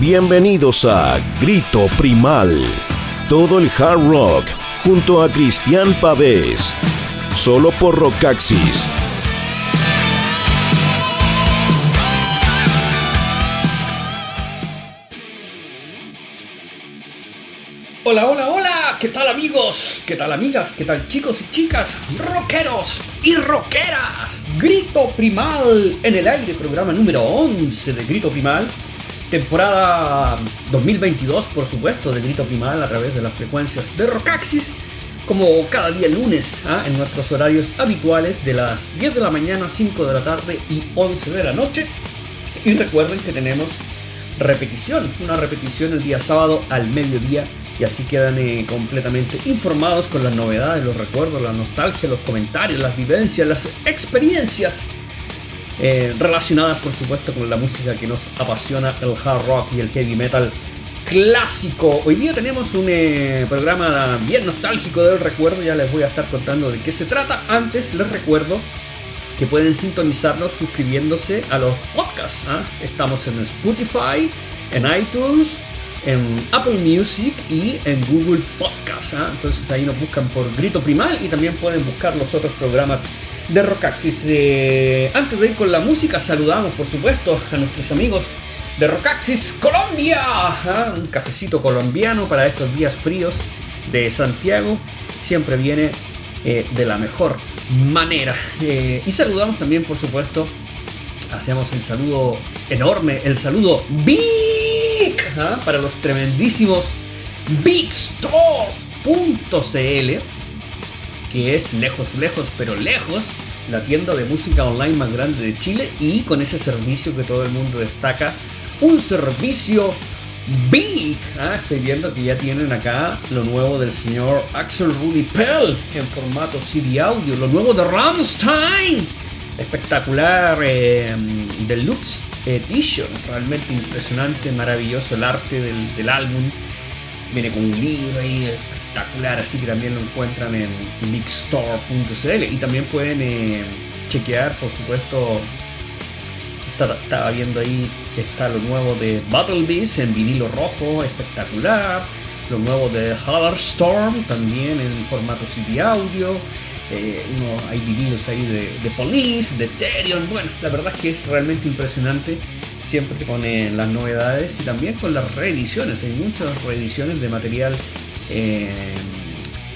Bienvenidos a Grito Primal. Todo el hard rock junto a Cristian Pavés. Solo por Rockaxis. Hola, hola, hola, ¿qué tal amigos? ¿Qué tal amigas? ¿Qué tal chicos y chicas? Rockeros y rockeras. Grito Primal en el aire, programa número 11 de Grito Primal. Temporada 2022, por supuesto, de Grito Primal a través de las frecuencias de Rockaxis. Como cada día lunes, ¿ah? en nuestros horarios habituales de las 10 de la mañana, 5 de la tarde y 11 de la noche. Y recuerden que tenemos repetición, una repetición el día sábado al mediodía y así quedan eh, completamente informados con las novedades, los recuerdos, la nostalgia, los comentarios, las vivencias, las experiencias eh, relacionadas por supuesto con la música que nos apasiona, el hard rock y el heavy metal clásico. Hoy día tenemos un eh, programa bien nostálgico del recuerdo, ya les voy a estar contando de qué se trata. Antes les recuerdo que pueden sintonizarnos suscribiéndose a los podcasts. ¿ah? Estamos en Spotify, en iTunes, en Apple Music y en Google Podcast. ¿ah? Entonces ahí nos buscan por Grito Primal y también pueden buscar los otros programas de Rockaxis. Antes de ir con la música, saludamos por supuesto a nuestros amigos de Rockaxis Colombia. ¿ah? Un cafecito colombiano para estos días fríos de Santiago. Siempre viene eh, de la mejor manera. Eh, y saludamos también, por supuesto, hacemos el saludo enorme, el saludo big ¿ah? para los tremendísimos bigstore.cl, que es lejos, lejos, pero lejos la tienda de música online más grande de Chile y con ese servicio que todo el mundo destaca, un servicio Big. Ah, estoy viendo que ya tienen acá lo nuevo del señor Axel Rudy Pell en formato CD audio, lo nuevo de Rammstein. Espectacular eh, Deluxe Edition, realmente impresionante, maravilloso el arte del, álbum. Viene con un libro ahí espectacular, así que también lo encuentran en mixstore.cl y también pueden eh, chequear, por supuesto, estaba viendo ahí, está lo nuevo de Battle Beast en vinilo rojo, espectacular. Lo nuevo de Storm también en formato CD audio. Eh, hay vinilos ahí de, Police, de Therion. Bueno, la verdad es que es realmente impresionante. Siempre te pone las novedades y también con las reediciones. Hay muchas reediciones de material. Eh,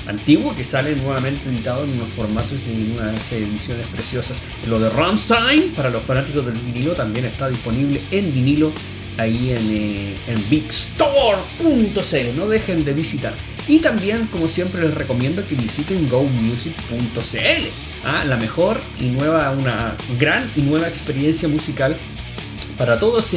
antiguo que sale nuevamente editado en unos formatos y en unas ediciones preciosas. Lo de Rammstein, para los fanáticos del vinilo, también está disponible en vinilo ahí en, eh, bigstore.cl. No dejen de visitar. Y también, como siempre, les recomiendo que visiten gomusic.cl. ¿ah? La mejor y nueva, una gran y nueva experiencia musical para todos.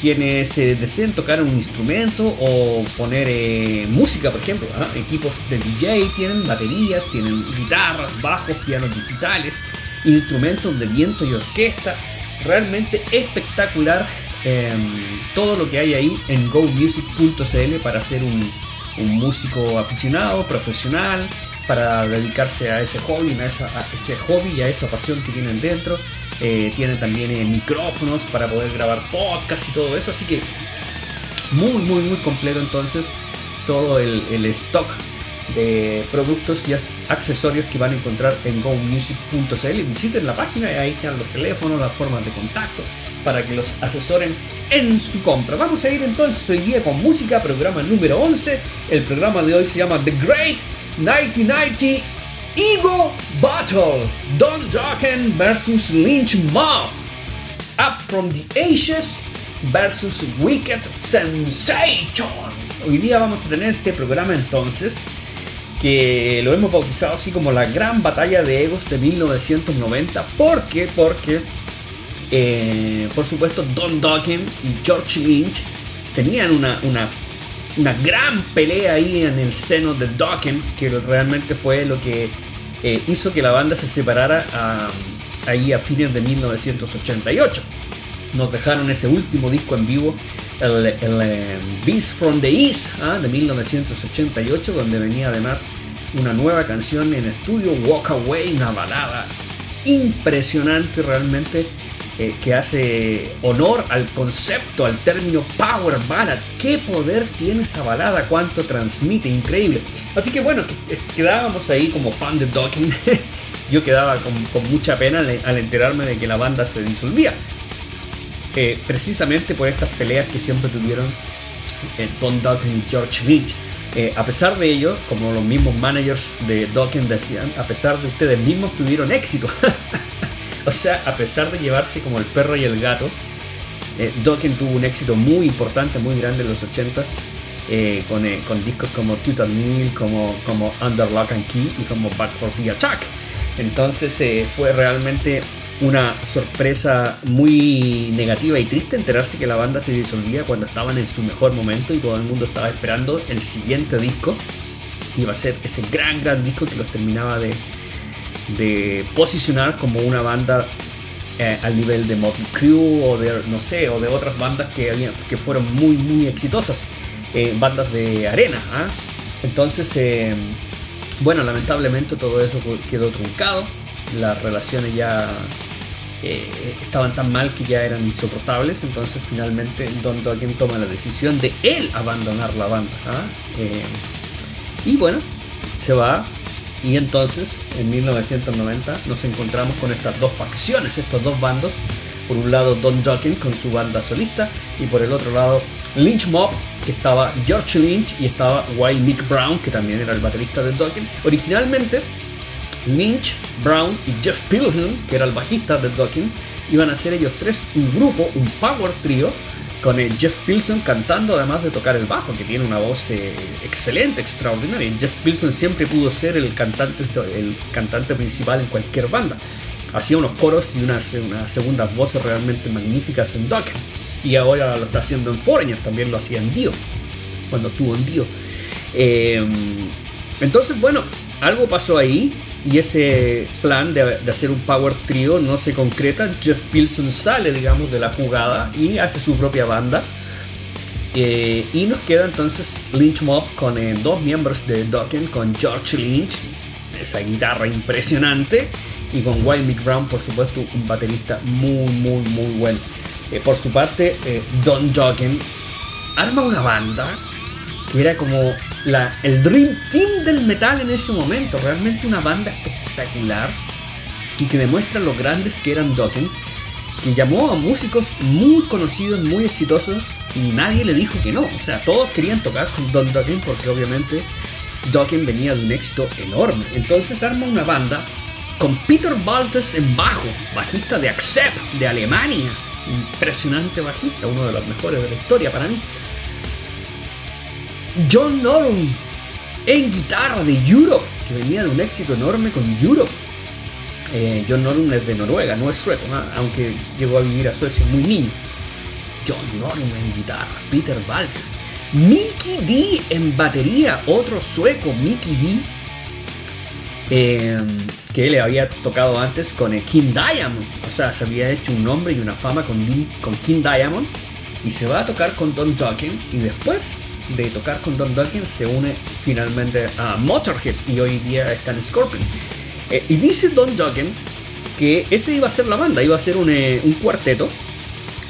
Quienes eh, deseen tocar un instrumento o poner eh, música, por ejemplo. ¿ah? Equipos de DJ tienen baterías, tienen guitarras, bajos, pianos digitales, instrumentos de viento y orquesta. Realmente espectacular em, todo lo que hay ahí en gomusic.cl para ser un, músico aficionado, profesional, para dedicarse a ese hobby, a, ese hobby y a esa pasión que tienen dentro. Eh, tiene también eh, micrófonos para poder grabar podcast y todo eso. Así que muy, muy, muy completo entonces todo el, stock de productos y accesorios que van a encontrar en gomusic.cl. Visiten la página y ahí están los teléfonos, las formas de contacto para que los asesoren en su compra. Vamos a ir entonces hoy día con música, programa número 11. El programa de hoy se llama The Great 1990 Ego Battle, Don Dokken versus Lynch Mob, Up from the Ashes versus Wicked Sensation. Hoy día vamos a tener este programa entonces que lo hemos bautizado así como la gran batalla de egos de 1990. ¿Por qué? Porque, eh, por supuesto, Don Dokken y George Lynch tenían una, una, una gran pelea ahí en el seno de Dokken, que realmente fue lo que eh, hizo que la banda se separara ahí a fines de 1988. Nos dejaron ese último disco en vivo, el, eh, Beast from the East ¿ah? de 1988, donde venía además una nueva canción en estudio, Walk Away, una balada impresionante realmente eh, que hace honor al concepto, al término Power Ballad. ¿Qué poder tiene esa balada? ¿Cuánto transmite? Increíble. Así que bueno, quedábamos ahí como fan de Dokken. Yo quedaba con, mucha pena al, enterarme de que la banda se disolvía. Eh, precisamente por estas peleas que siempre tuvieron eh, Don Dokken y George Lynch. a pesar de ello, como los mismos managers de Dokken decían, a pesar de ustedes mismos tuvieron éxito. O sea, a pesar de llevarse como el perro y el gato, eh, Dokken tuvo un éxito muy importante, muy grande en los 80s, eh, eh, con, discos como Tutor Mill, como, como Under Lock and Key y como Back for the Attack. Entonces fue realmente una sorpresa muy negativa y triste enterarse que la banda se disolvía cuando estaban en su mejor momento y todo el mundo estaba esperando el siguiente disco. Iba a ser ese gran, gran disco que los terminaba de, de posicionar como una banda eh, al nivel de Motley Crue o de no sé o de otras bandas que que fueron muy muy exitosas eh, bandas de arena ¿ah? entonces eh, bueno lamentablemente todo eso quedó truncado las relaciones ya estaban tan mal que ya eran insoportables entonces finalmente Don Dokken toma la decisión de él abandonar la banda ¿ah? y bueno se va y entonces, en 1990, nos encontramos con estas dos facciones, estos dos bandos. Por un lado, Don Dokken con su banda solista, y por el otro lado, Lynch Mob, que estaba George Lynch y estaba Wild Mick Brown, que también era el baterista de Dokken. Originalmente, Lynch, Brown y Jeff Pilsen, que era el bajista de Dokken, iban a ser ellos tres un grupo, un power trio, con Jeff Pilson cantando además de tocar el bajo, que tiene una voz eh, excelente, extraordinaria. Jeff Pilson siempre pudo ser el cantante, el cantante principal en cualquier banda. Hacía unos coros y unas, unas segundas voces realmente magníficas en Doc. Y ahora lo está haciendo en Foreigner, también lo hacía en Dio, cuando estuvo en Dio. Eh, entonces, bueno, algo pasó ahí y ese plan de, hacer un power trio no se concreta. Jeff Pilson sale, digamos, de la jugada y hace su propia banda. Eh, y nos queda entonces Lynch Mob con eh, dos miembros de Dokken, con George Lynch, esa guitarra impresionante, y con Wild Mick Brown, por supuesto, un baterista muy, muy, muy bueno. Eh, por su parte, Don Dokken arma una banda que era como el Dream Team del metal en ese momento. Realmente una banda espectacular y que demuestra lo grandes que eran Dokken, que llamó a músicos muy conocidos, muy exitosos y nadie le dijo que no. O sea, todos querían tocar con Don Dokken porque obviamente Dokken venía de un éxito enorme. Entonces arma una banda con Peter Baltes en bajo, bajista de Accept de Alemania. Impresionante bajista, uno de los mejores de la historia para mí. John Norum en guitarra de Europe, que venía de un éxito enorme con Europe. Eh, John Norum es de Noruega, no es sueco, aunque llegó a vivir a Suecia muy niño. John Norum en guitarra, Peter Valkes. Mickey D en batería, otro sueco, Mickey D. Eh, que le había tocado antes con el King Diamond. O sea, se había hecho un nombre y una fama con, con King Diamond. Y se va a tocar con Don Dokken. Y después de tocar con Don Dokken se une finalmente a Motorhead y hoy día está en Scorpion. Eh, y dice Don Dokken que ese iba a ser la banda, iba a ser un, eh, cuarteto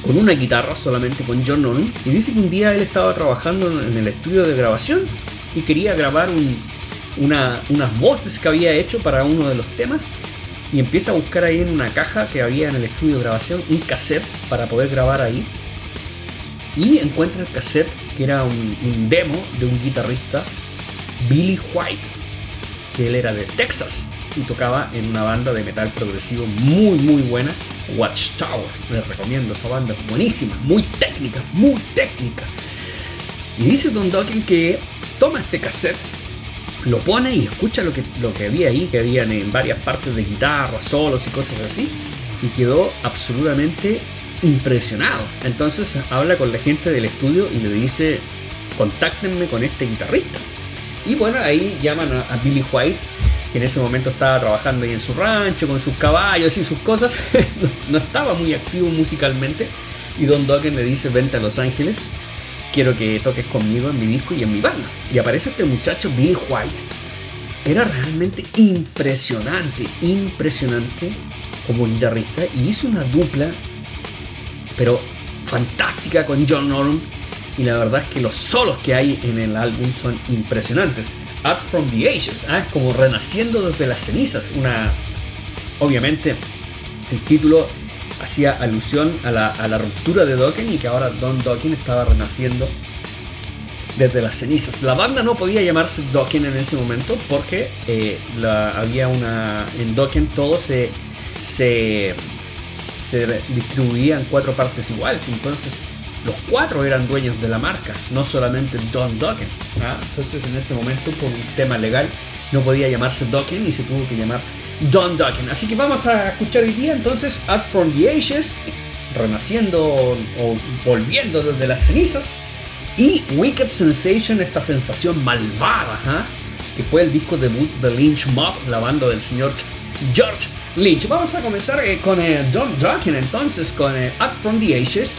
con una guitarra solamente con John Nolan y dice que un día él estaba trabajando en el estudio de grabación y quería grabar unas voces que había hecho para uno de los temas y empieza a buscar ahí en una caja que había en el estudio de grabación un cassette para poder grabar ahí y encuentra el cassette que era un, demo de un guitarrista, Billy White, que él era de Texas y tocaba en una banda de metal progresivo muy muy buena, Watchtower. Les recomiendo esa banda, buenísima, muy técnica, muy técnica. Y dice Don Dokken que toma este cassette, lo pone y escucha lo que, lo que había ahí, que habían en varias partes de guitarra, solos y cosas así, y quedó absolutamente impresionado. Entonces habla con la gente del estudio y le dice, contáctenme con este guitarrista. Y bueno, ahí llaman a, Billy White, que en ese momento estaba trabajando ahí en su rancho con sus caballos y sus cosas. no, estaba muy activo musicalmente. Y Don Dokken le dice, vente a Los Ángeles, quiero que toques conmigo en mi disco y en mi banda. Y aparece este muchacho Billy White, era realmente impresionante, impresionante como guitarrista. Y hizo una dupla pero fantástica con John Norum. Y la verdad es que los solos que hay en el álbum son impresionantes. Up from the Ashes, ¿ah? como renaciendo desde las cenizas. Una, obviamente, el título hacía alusión a la, ruptura de Dokken y que ahora Don Dokken estaba renaciendo desde las cenizas. La banda no podía llamarse Dokken en ese momento porque eh, había una. En Dokken todo se, se, se distribuía en cuatro partes iguales. Entonces los cuatro eran dueños de la marca, no solamente Don Dokken. ¿ah? Entonces en ese momento por un tema legal no podía llamarse Dokken y se tuvo que llamar Don Dokken. Así que vamos a escuchar hoy día entonces Up From The Ashes, renaciendo o volviendo desde las cenizas, y Wicked Sensation, esta sensación malvada, ¿ah? que fue el disco debut de Lynch Mob, la banda del señor George Lynch. Vamos a comenzar eh, con eh, Don Dokken entonces, con eh, Up From The Ashes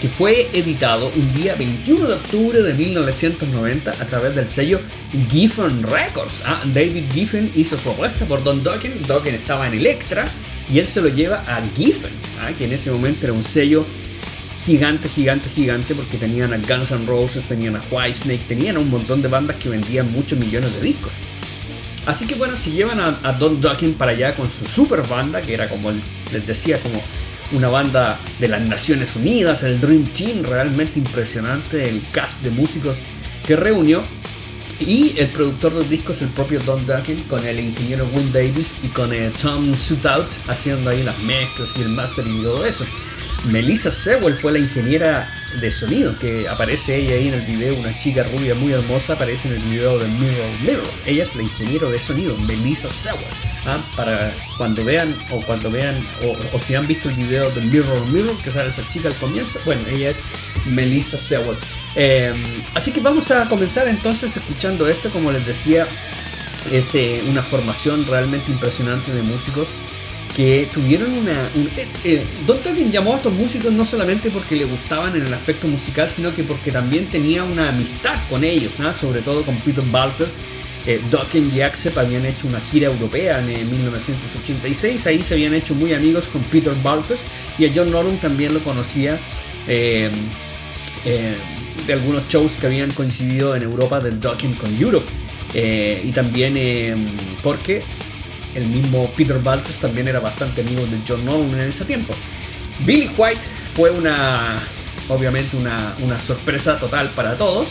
que fue editado un día 21 de octubre de 1990 a través del sello Giffen Records. Ah, David Giffen hizo su apuesta por Don Dokken, Dokken estaba en Electra y él se lo lleva a Giffen, ah, que en ese momento era un sello gigante, gigante, gigante porque tenían a Guns N' Roses, tenían a Whitesnake, tenían a un montón de bandas que vendían muchos millones de discos. Así que bueno, se llevan a, Don Dokken para allá con su super banda, que era como les decía, como una banda de las Naciones Unidas, el Dream Team, realmente impresionante, el cast de músicos que reunió. Y el productor de discos, el propio Don Duncan, con el ingeniero Will Davis y con el Tom Sutout haciendo ahí las mezclas y el master y todo eso. Melissa Sewell fue la ingeniera de sonido, que aparece ella ahí en el video, una chica rubia muy hermosa, aparece en el video de Mirror Mirror. Ella es la ingeniera de sonido, Melissa Sewell. ¿ah? Para cuando vean, o cuando vean, o, si han visto el video de Mirror Mirror, que sale esa chica al comienzo, bueno, ella es Melissa Sewell. Em, así que vamos a comenzar entonces escuchando esto, como les decía, es eh, una formación realmente impresionante de músicos tuvieron una... Eh, eh, Don Tolkien llamó a estos músicos no solamente porque le gustaban en el aspecto musical, sino que porque también tenía una amistad con ellos, sobre todo con Peter Baltas. Eh, y Axep habían hecho una gira europea en 1986, ahí se habían hecho muy amigos con Peter Baltas y a John Norum también lo conocía eh, de algunos shows que habían coincidido en Europa del Dokken con Europe. y también porque el mismo Peter Baltes también era bastante amigo de John Nolan en ese tiempo. Billy White fue una, obviamente, una, sorpresa total para todos.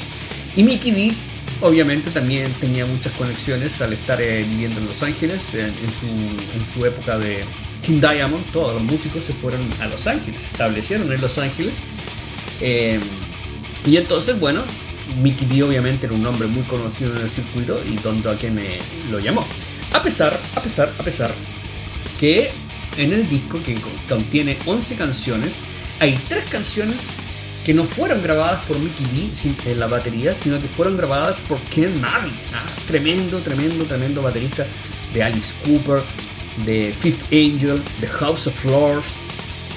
Y Mickey D, obviamente, también tenía muchas conexiones al estar eh, viviendo en Los Ángeles en, su, época de King Diamond. Todos los músicos se fueron a Los Ángeles, establecieron en Los Ángeles. Eh, y entonces, bueno, Mickey D obviamente era un nombre muy conocido en el circuito y Don Dokken me lo llamó. A pesar, a pesar, a pesar que en el disco que contiene 11 canciones, hay 3 canciones que no fueron grabadas por Mickey D en la batería, sino que fueron grabadas por Ken Marley. Ah, tremendo, tremendo, tremendo baterista de Alice Cooper, de Fifth Angel, de House of Lords,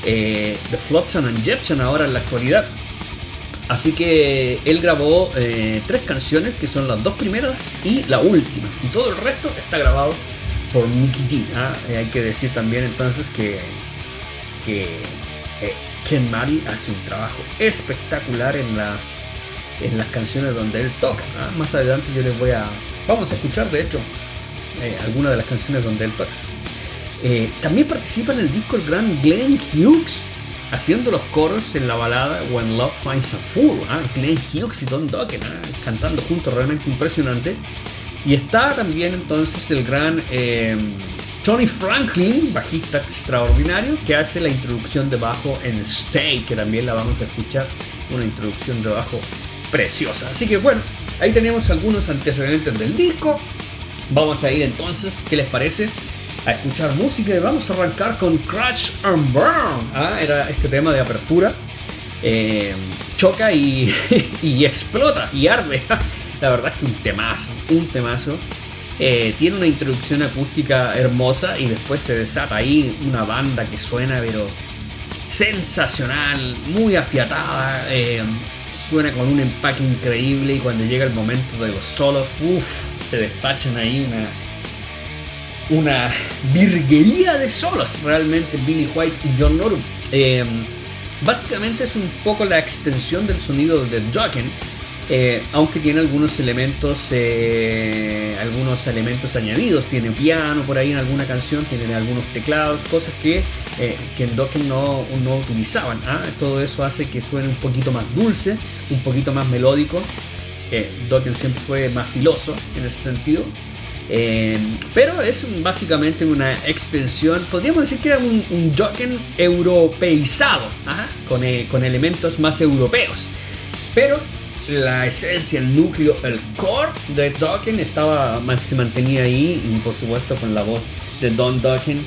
eh, de Flotsam and Jepson ahora en la actualidad. Así que él grabó eh, tres canciones, que son las dos primeras y la última. Y todo el resto está grabado por Mickey G. ¿ah? Eh, hay que decir también entonces que, que eh, Ken Mari hace un trabajo espectacular en las, en las canciones donde él toca. ¿ah? Más adelante yo les voy a... Vamos a escuchar de hecho algunas de las canciones donde él toca. también participa en el disco el gran Glenn Hughes haciendo los coros en la balada When Love Finds a Fool. Ah, Glenn Hughes y Don Dokken ah, cantando juntos, realmente impresionante. Y está también entonces el gran eh, Tony Franklin, bajista extraordinario, que hace la introducción de bajo en Stay, que también la vamos a escuchar. Una introducción de bajo preciosa. Así que bueno, ahí tenemos algunos antecedentes del disco. Vamos a ir entonces, ¿qué les parece? A escuchar música y vamos a arrancar con Crash and Burn. Ah, era este tema de apertura. Eh, choca y, explota y arde. La verdad es que un temazo, un temazo. Eh, tiene una introducción acústica hermosa y después se desata ahí una banda que suena pero sensacional, muy afiatada. Eh, suena con un empaque increíble y cuando llega el momento de los solos, uff, se despachan ahí una, una virguería de solos, realmente Billy White y John Norum. Eh, Básicamente es un poco la extensión del sonido de Dokken, eh, aunque tiene algunos elementos, eh, algunos elementos añadidos. Tiene piano por ahí en alguna canción, tiene algunos teclados, cosas que, eh, que en Dokken no, no utilizaban. ¿ah? Todo eso hace que suene un poquito más dulce, un poquito más melódico. Dokken siempre fue más filoso en ese sentido. Pero es básicamente una extensión, podríamos decir que era un, un Dokken europeizado, con, con elementos más europeos. Pero la esencia, el núcleo, el core de Dokken estaba, se mantenía ahí y por supuesto con la voz de Don Dokken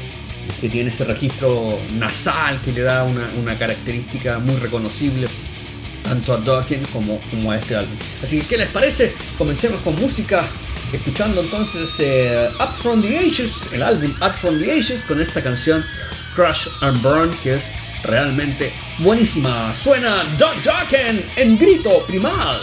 que tiene ese registro nasal que le da una, característica muy reconocible tanto a Dokken como, como, a este álbum. Así que, ¿qué les parece? Comencemos con música, escuchando entonces eh, Up From The Ages, el álbum Up From The Ages, con esta canción Crush and Burn, que es realmente buenísima. Suena Don Dokken en grito primal.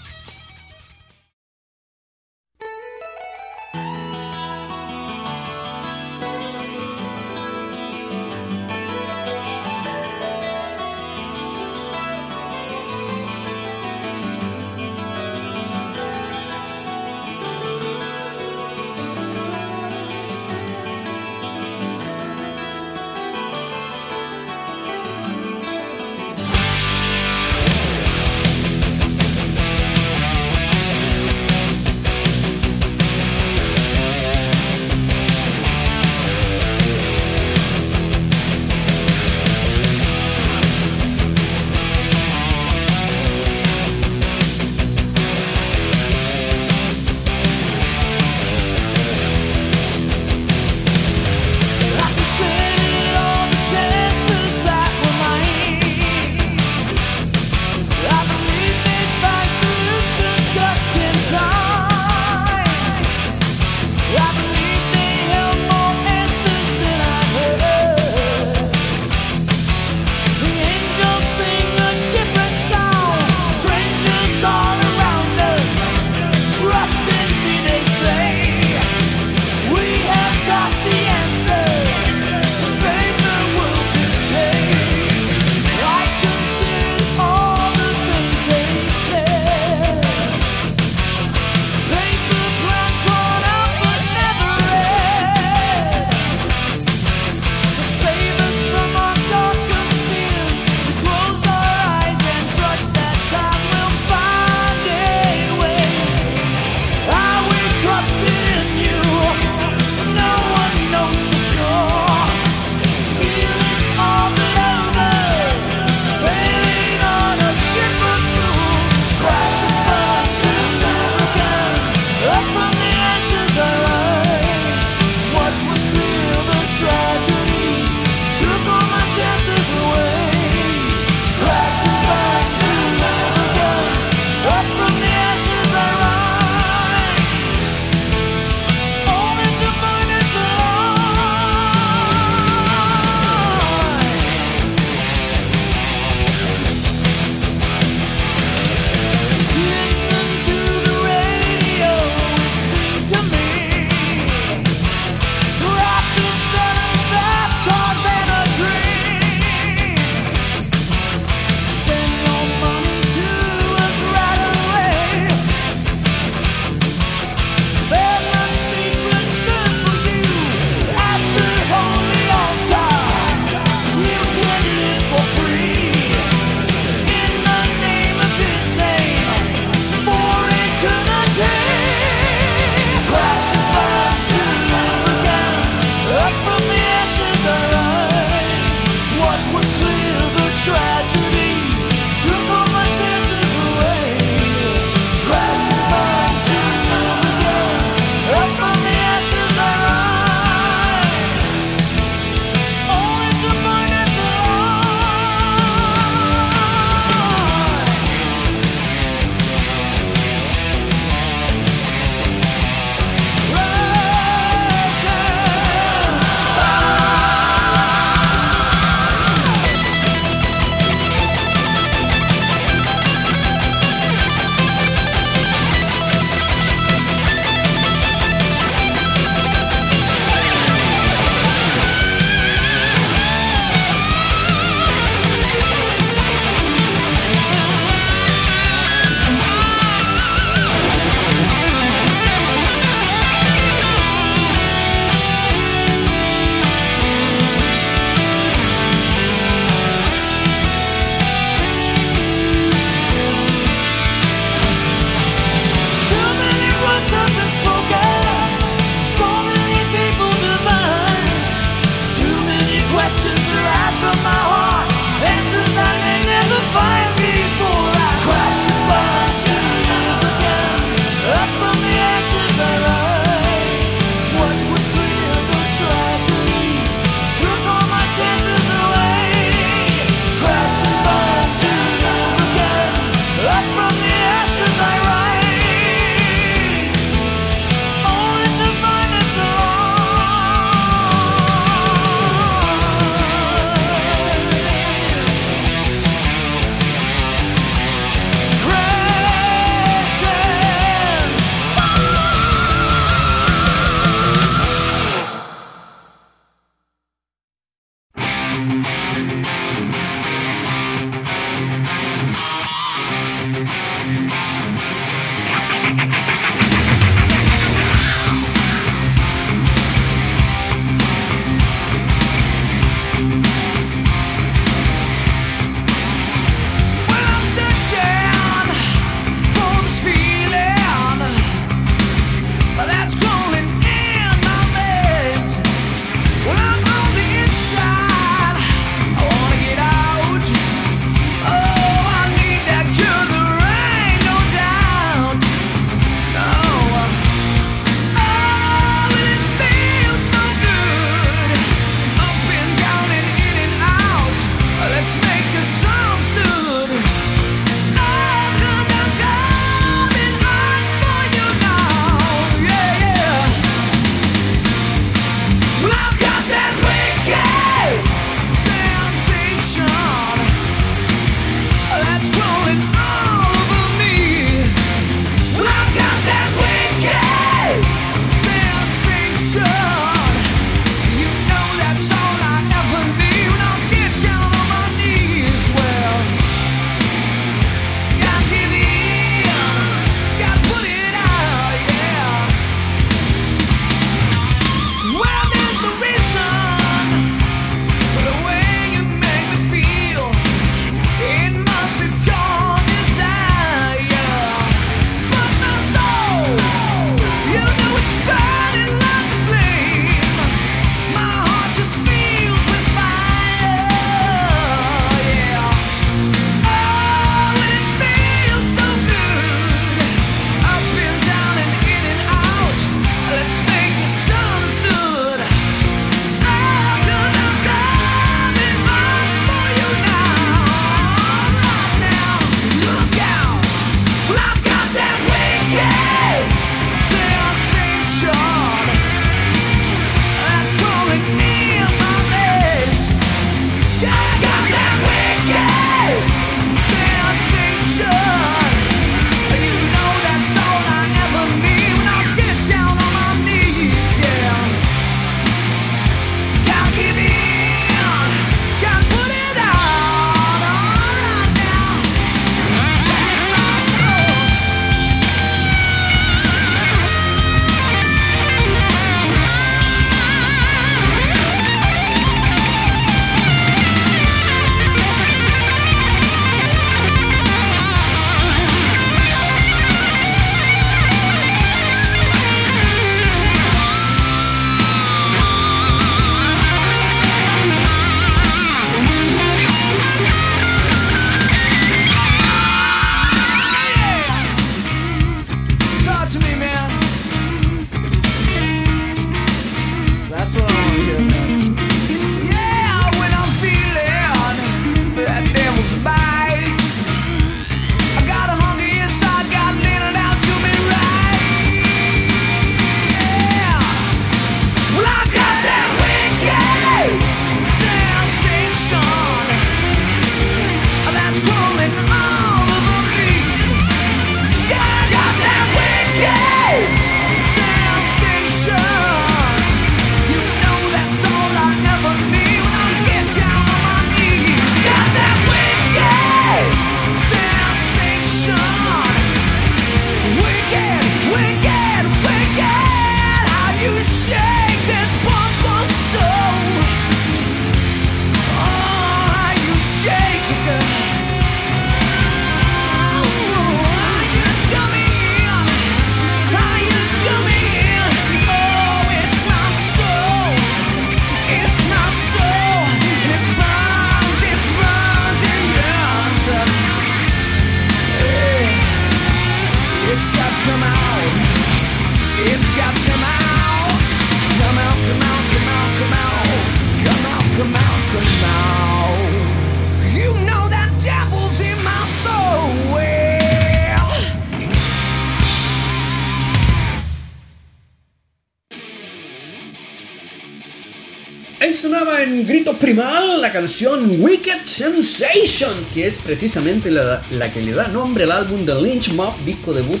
Primal la canción Wicked Sensation, que es precisamente la, la, que le da nombre al álbum The Lynch Mob, disco debut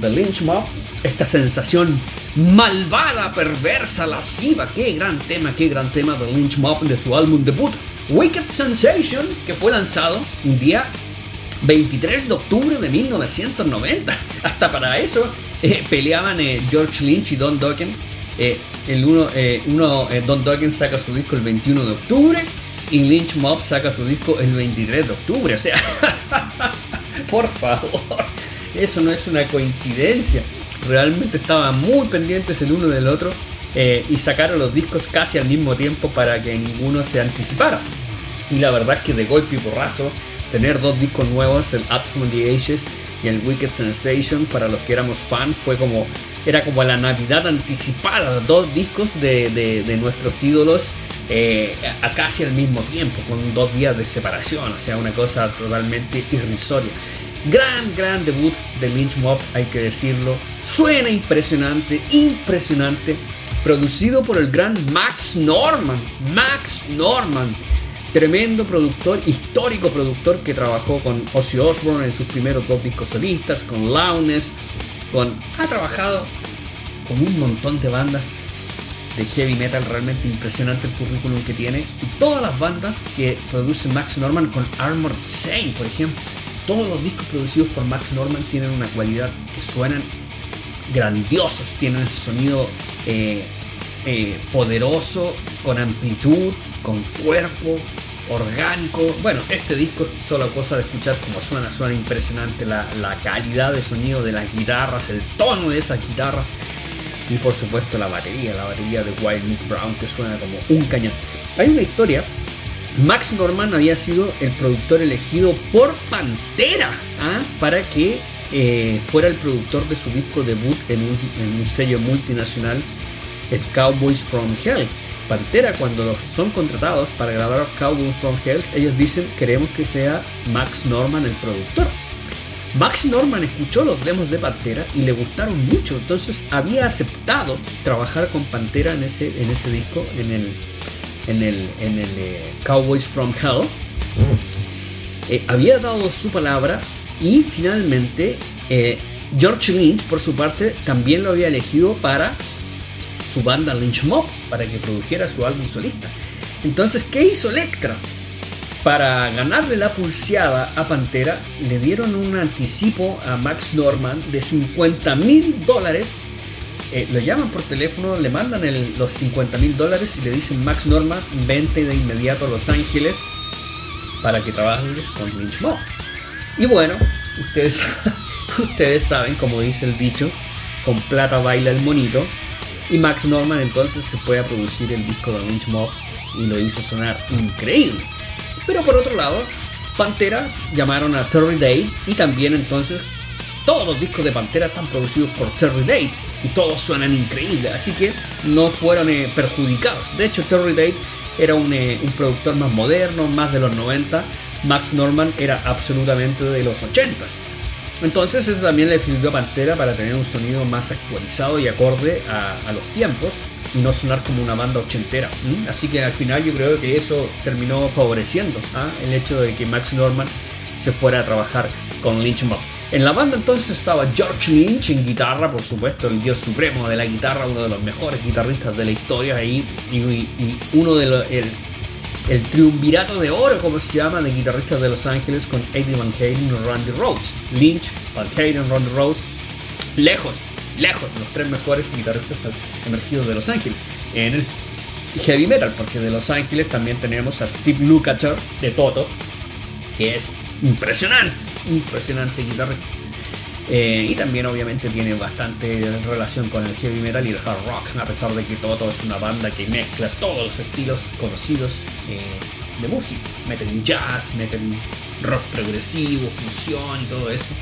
The Lynch Mob. Esta sensación malvada, perversa, lasciva. Qué gran tema, qué gran tema de Lynch Mob de su álbum debut Wicked Sensation, que fue lanzado un día 23 de octubre de 1990. Hasta para eso eh, peleaban eh, George Lynch y Don Dokken eh, el uno, eh, eh, Don Dokken saca su disco el 21 de octubre y Lynch Mob saca su disco el 23 de octubre. O sea, por favor, eso no es una coincidencia. Realmente estaban muy pendientes el uno del otro y sacaron los discos casi al mismo tiempo para que ninguno se anticipara. Y la verdad es que de golpe y porrazo, tener dos discos nuevos, el Up From The Ages y el Wicked Sensation, para los que éramos fan, fue como era como la Navidad anticipada, dos discos de, nuestros ídolos eh, a casi al mismo tiempo, con dos días de separación, o sea, una cosa totalmente irrisoria. Gran, gran debut de Lynch Mob, hay que decirlo. Suena impresionante, impresionante. Producido por el gran Max Norman. Max Norman. Tremendo productor, histórico productor que trabajó con Ozzy Osbourne en sus primeros dos discos solistas, con Loudness, ha trabajado con un montón de bandas de heavy metal, realmente impresionante el currículum que tiene. Y todas las bandas que produce Max Norman con Armored Saint, por ejemplo. Todos los discos producidos por Max Norman tienen una cualidad que suenan grandiosos, tienen ese sonido eh, eh, poderoso, con amplitud, con cuerpo, orgánico. Bueno, este disco es solo cosa de escuchar como suena, suena impresionante la, calidad de sonido de las guitarras, el tono de esas guitarras y por supuesto la batería, la batería de Wild Nick Brown que suena como un cañón. Hay una historia. Max Norman había sido el productor elegido por Pantera ¿ah? para que eh, fuera el productor de su disco debut en un, en un sello multinacional, el Cowboys from Hell. Pantera cuando son contratados para grabar Cowboys from Hell, ellos dicen queremos que sea Max Norman el productor. Max Norman escuchó los demos de Pantera y le gustaron mucho, entonces había aceptado trabajar con Pantera en ese, en ese disco, en el, en el, en el eh, Cowboys from Hell. Eh, había dado su palabra y finalmente eh, George Lynch, por su parte, también lo había elegido para su banda Lynch Mob para que produjera su álbum solista. Entonces, ¿qué hizo Electra? Para ganarle la pulseada a Pantera, le dieron un anticipo a Max Norman de 50 mil dólares. Eh, lo llaman por teléfono, le mandan los 50 mil dólares y le dicen Max Norman, vente de inmediato a Los Ángeles para que trabajes con Lynch Mob. Y bueno, ustedes, ustedes saben, como dice el dicho, con plata baila el monito. Y Max Norman entonces se fue a producir el disco de Lynch Mob y lo hizo sonar increíble. Pero por otro lado, Pantera llamaron a Terry Day y también entonces todos los discos de Pantera están producidos por Terry Day y todos suenan increíbles, así que no fueron eh, perjudicados. De hecho, Terry Day era un, eh, un, productor más moderno, más de los 90. Max Norman era absolutamente de los 80s. Entonces eso también le sirvió a Pantera para tener un sonido más actualizado y acorde a, los tiempos y no sonar como una banda ochentera. Así que al final yo creo que eso terminó favoreciendo ¿ah? el hecho de que Max Norman se fuera a trabajar con Lynch Mob. En la banda entonces estaba George Lynch en guitarra, por supuesto, el dios supremo de la guitarra, uno de los mejores guitarristas de la historia ahí, y, uno de los, triunvirato de oro, como se llama, de guitarristas de Los Ángeles con Eddie Van Halen y Randy Rhodes. Lynch, Van Halen, Randy Rhodes, lejos, lejos, los tres mejores guitarristas emergidos de Los Ángeles. En el heavy metal, porque de Los Ángeles también tenemos a Steve Lukather de Toto, que es impresionante, impresionante guitarrista. Eh, y también obviamente tiene bastante relación con el heavy metal y el hard rock, a pesar de que Toto es una banda que mezcla todos los estilos conocidos eh, de música. Meten jazz, meten rock progresivo, fusión y todo eso.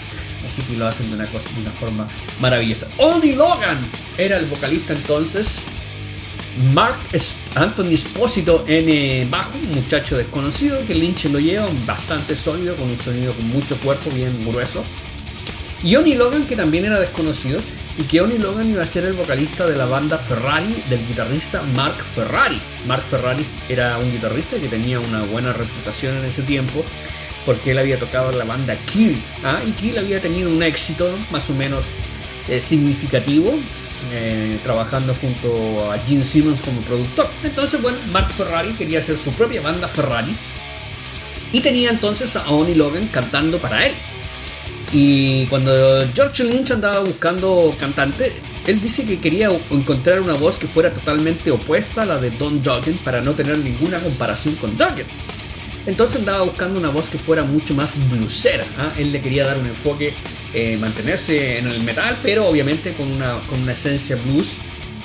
Así que lo hacen de una, forma maravillosa. Only Logan era el vocalista entonces. Mark Anthony Espósito en bajo, muchacho desconocido que Lynch lo lleva bastante sólido, con un sonido con mucho cuerpo, bien grueso. Y Oni Logan, que también era desconocido, y que Oni Logan iba a ser el vocalista de la banda Ferrari del guitarrista Mark Ferrari. Mark Ferrari era un guitarrista que tenía una buena reputación en ese tiempo porque él había tocado la banda Kill ¿ah? y Kill había tenido un éxito más o menos eh, significativo eh, trabajando junto a Gene Simmons como productor. Entonces, bueno, Mark Ferrari quería hacer su propia banda Ferrari y tenía entonces a Oni Logan cantando para él. Y cuando George Lynch andaba buscando cantante, él dice que quería encontrar una voz que fuera totalmente opuesta a la de Don Dokken para no tener ninguna comparación con Dokken. Entonces andaba buscando una voz que fuera mucho más bluesera. ¿ah? Él le quería dar un enfoque, eh, mantenerse en el metal, pero obviamente con una, con una esencia blues,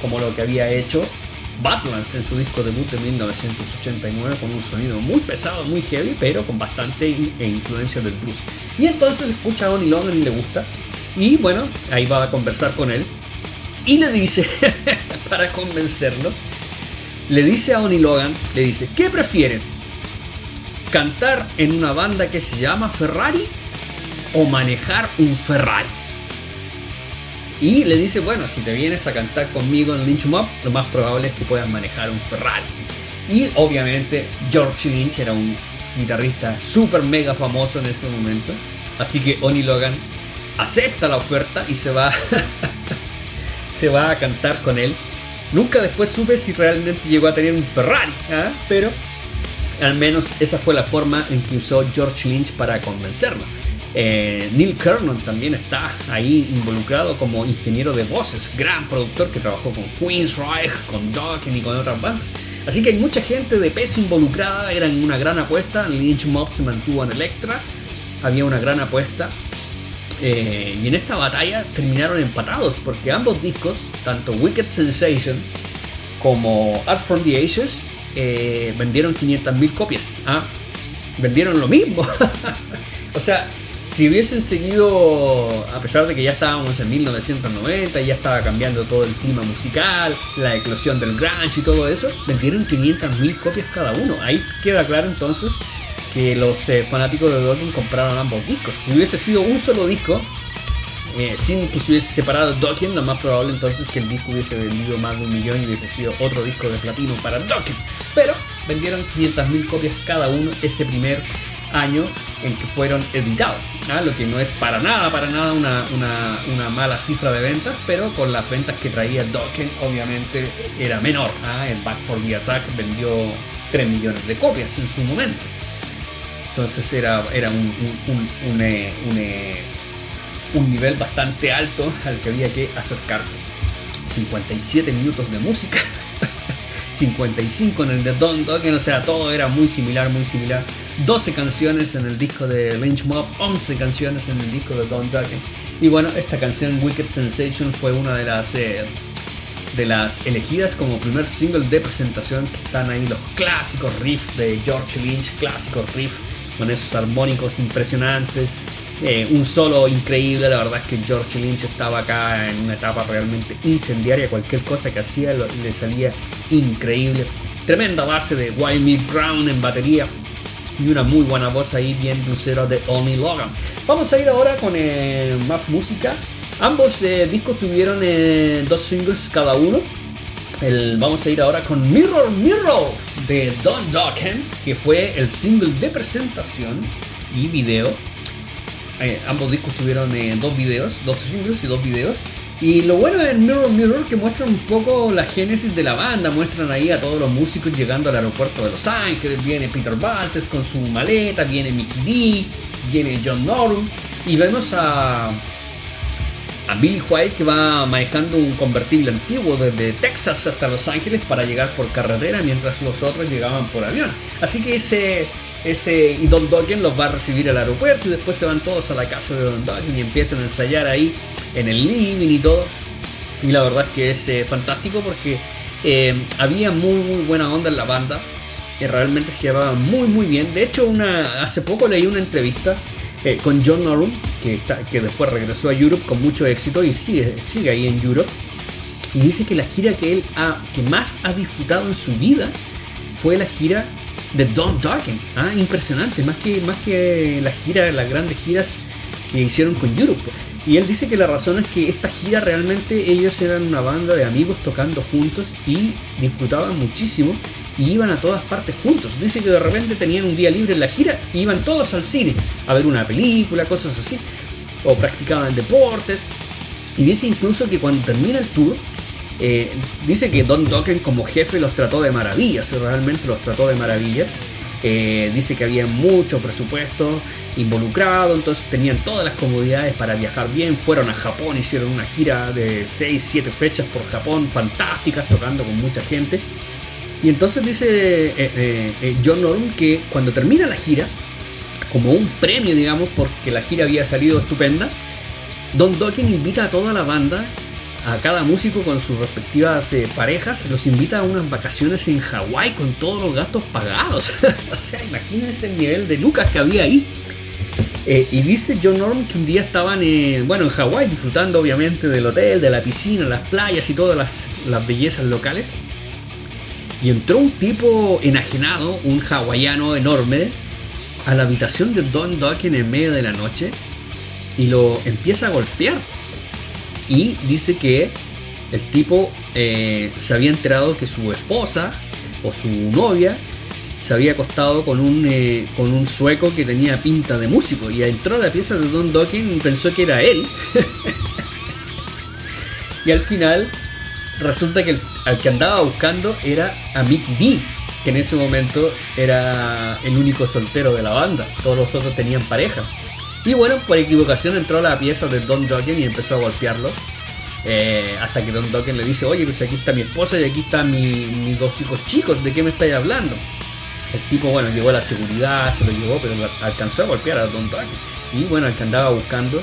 como lo que había hecho Badlands en su disco debut de 1989 con un sonido muy pesado, muy heavy, pero con bastante e influencia del blues. Y entonces escucha a Oni Logan y le gusta. Y bueno, ahí va a conversar con él. Y le dice, para convencerlo, le dice a Oni Logan, le dice, ¿qué prefieres? ¿Cantar en una banda que se llama Ferrari o manejar un Ferrari? Y le dice, bueno, si te vienes a cantar conmigo en Lynch Mob, lo más probable es que puedas manejar un Ferrari. Y obviamente George Lynch era un guitarrista súper mega famoso en ese momento. Así que Oni Logan acepta la oferta y se va, se va a cantar con él. Nunca después supe si realmente llegó a tener un Ferrari, ¿ah? pero al menos esa fue la forma en que usó George Lynch para convencerlo. Eh, Neil Kernon también está ahí involucrado como ingeniero de voces, gran productor que trabajó con Queensryche, con Dokken y con otras bandas. Así que hay mucha gente de peso involucrada, era una gran apuesta. Lynch Mob se mantuvo en Electra, había una gran apuesta. Eh, y en esta batalla terminaron empatados porque ambos discos, tanto Wicked Sensation como Art from the Ages, eh, vendieron 500.000 copias. ¿ah? Vendieron lo mismo. o sea, si hubiesen seguido, a pesar de que ya estábamos en 1990 y ya estaba cambiando todo el clima musical, la eclosión del grunge y todo eso, vendieron 500.000 copias cada uno. Ahí queda claro entonces que los eh, fanáticos de Dokken compraron ambos discos. Si hubiese sido un solo disco, eh, sin que se hubiese separado Dokken, lo más probable entonces que el disco hubiese vendido más de un millón y hubiese sido otro disco de platino para Dokken. Pero vendieron 500.000 copias cada uno ese primer año en que fueron editados. ¿ah? Lo que no es para nada, para nada una, una, mala cifra de ventas, pero con las ventas que traía Dokken obviamente era menor. ¿ah? El Back for the Attack vendió 3 millones de copias en su momento. Entonces era, era un, un, eh, eh, un, nivel bastante alto al que había que acercarse. 57 minutos de música. 55 en el de Don Dokken, o sea, todo era muy similar, muy similar. 12 canciones en el disco de Lynch Mob, 11 canciones en el disco de Don Dokken. Y bueno, esta canción Wicked Sensation fue una de las eh, de las elegidas como primer single de presentación. Están ahí los clásicos riffs de George Lynch, clásicos riffs con esos armónicos impresionantes. Eh, un solo increíble, la verdad es que George Lynch estaba acá en una etapa realmente incendiaria, cualquier cosa que hacía le salía increíble. Tremenda base de Wild Brown en batería, y una muy buena voz ahí bien dulcera de Oni Logan. Vamos a ir ahora con eh, más música. Ambos eh, discos tuvieron eh, dos singles cada uno. vamos a ir ahora con Mirror Mirror de Don Dokken, que fue el single de presentación y video. ambos discos tuvieron dos videos, dos singles y dos videos. Y lo bueno de Mirror Mirror que muestra un poco la génesis de la banda, muestran ahí a todos los músicos llegando al aeropuerto de Los Ángeles, viene Peter Baltes con su maleta, viene Mickey D, viene John Norum y vemos a, a Billy White que va manejando un convertible antiguo desde Texas hasta Los Ángeles para llegar por carretera mientras los otros llegaban por avión. Así que ese ese y Don Dokken los va a recibir al aeropuerto y después se van todos a la casa de Don Dokken y empiezan a ensayar ahí en el living y todo. Y la verdad es que es eh, fantástico porque eh, había muy muy buena onda en la banda. Que realmente se llevaba muy muy bien. De hecho, hace poco leí una entrevista eh, con John Norum, que, que después regresó a Europe con mucho éxito y sigue, sigue ahí en Europe. Y dice que la gira que él ha, que más ha disfrutado en su vida fue la gira de Don Darken. Ah, impresionante, más que, más que la gira, las grandes giras que hicieron con Europe. Y él dice que la razón es que esta gira realmente ellos eran una banda de amigos tocando juntos y disfrutaban muchísimo y iban a todas partes juntos. Dice que de repente tenían un día libre en la gira y iban todos al cine a ver una película, cosas así, o practicaban deportes. Y dice incluso que cuando termina el tour, eh, dice que Don Dokken como jefe los trató de maravillas, realmente los trató de maravillas. Eh, dice que había mucho presupuesto involucrado, entonces tenían todas las comodidades para viajar bien. Fueron a Japón, hicieron una gira de 6, 7 fechas por Japón, fantásticas, tocando con mucha gente. Y entonces dice eh, eh, John Norm que cuando termina la gira, como un premio, digamos, porque la gira había salido estupenda, Don Dokken invita a toda la banda a cada músico con sus respectivas eh, parejas, los invita a unas vacaciones en Hawái con todos los gastos pagados. o sea, imagínense el nivel de lucas que había ahí. Eh, y dice John Norm que un día estaban en, bueno, en Hawái disfrutando obviamente del hotel, de la piscina, las playas y todas las, las bellezas locales. Y entró un tipo enajenado, un hawaiano enorme, a la habitación de Don Dokken en medio de la noche y lo empieza a golpear y dice que el tipo eh, se había enterado que su esposa o su novia se había acostado con un, eh, con un sueco que tenía pinta de músico y entró a la pieza de Don Dokken y pensó que era él. y al final resulta que el, al que andaba buscando era a Mickey D, que en ese momento era el único soltero de la banda. Todos los otros tenían pareja. Y bueno, por equivocación entró a la pieza de Don Dokken y empezó a golpearlo. Eh, hasta que Don Dokken le dice, oye, pues aquí está mi esposa y aquí están mis dos hijos chicos, ¿de qué me estáis hablando? El tipo, bueno, llegó a la seguridad, se lo llevó, pero alcanzó a golpear a Don Dokken. Y bueno, el que andaba buscando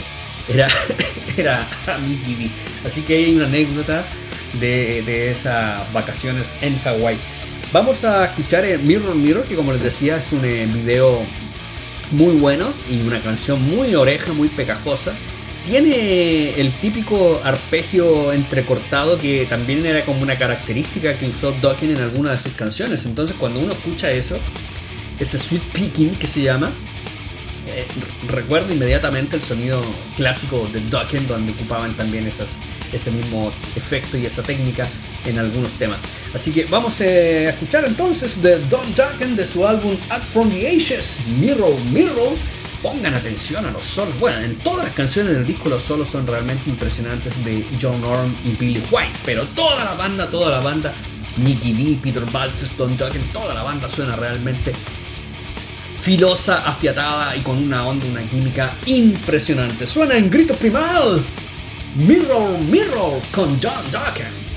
era, era a Mickey D. Así que hay una anécdota de, esas vacaciones en Hawái. Vamos a escuchar Mirror Mirror, que como les decía es un eh, video muy bueno y una canción muy oreja, muy pegajosa. Tiene el típico arpegio entrecortado que también era como una característica que usó Dokken en algunas de sus canciones. Entonces cuando uno escucha eso, ese sweet picking que se llama, eh, recuerdo inmediatamente el sonido clásico de Dokken donde ocupaban también esas, ese mismo efecto y esa técnica en algunos temas. Así que vamos eh, a escuchar entonces de Don Duncan de su álbum Up From The Ashes, Mirror Mirror. Pongan atención a los solos. Bueno, en todas las canciones del disco los solos son realmente impresionantes de John Norm y Billy White. Pero toda la banda, toda la banda, Nicky D, Peter Baltes, Don Duncan, toda la banda suena realmente filosa, afiatada y con una onda, una química impresionante. Suena en grito primal. Mirror, Mirror con John Duncan.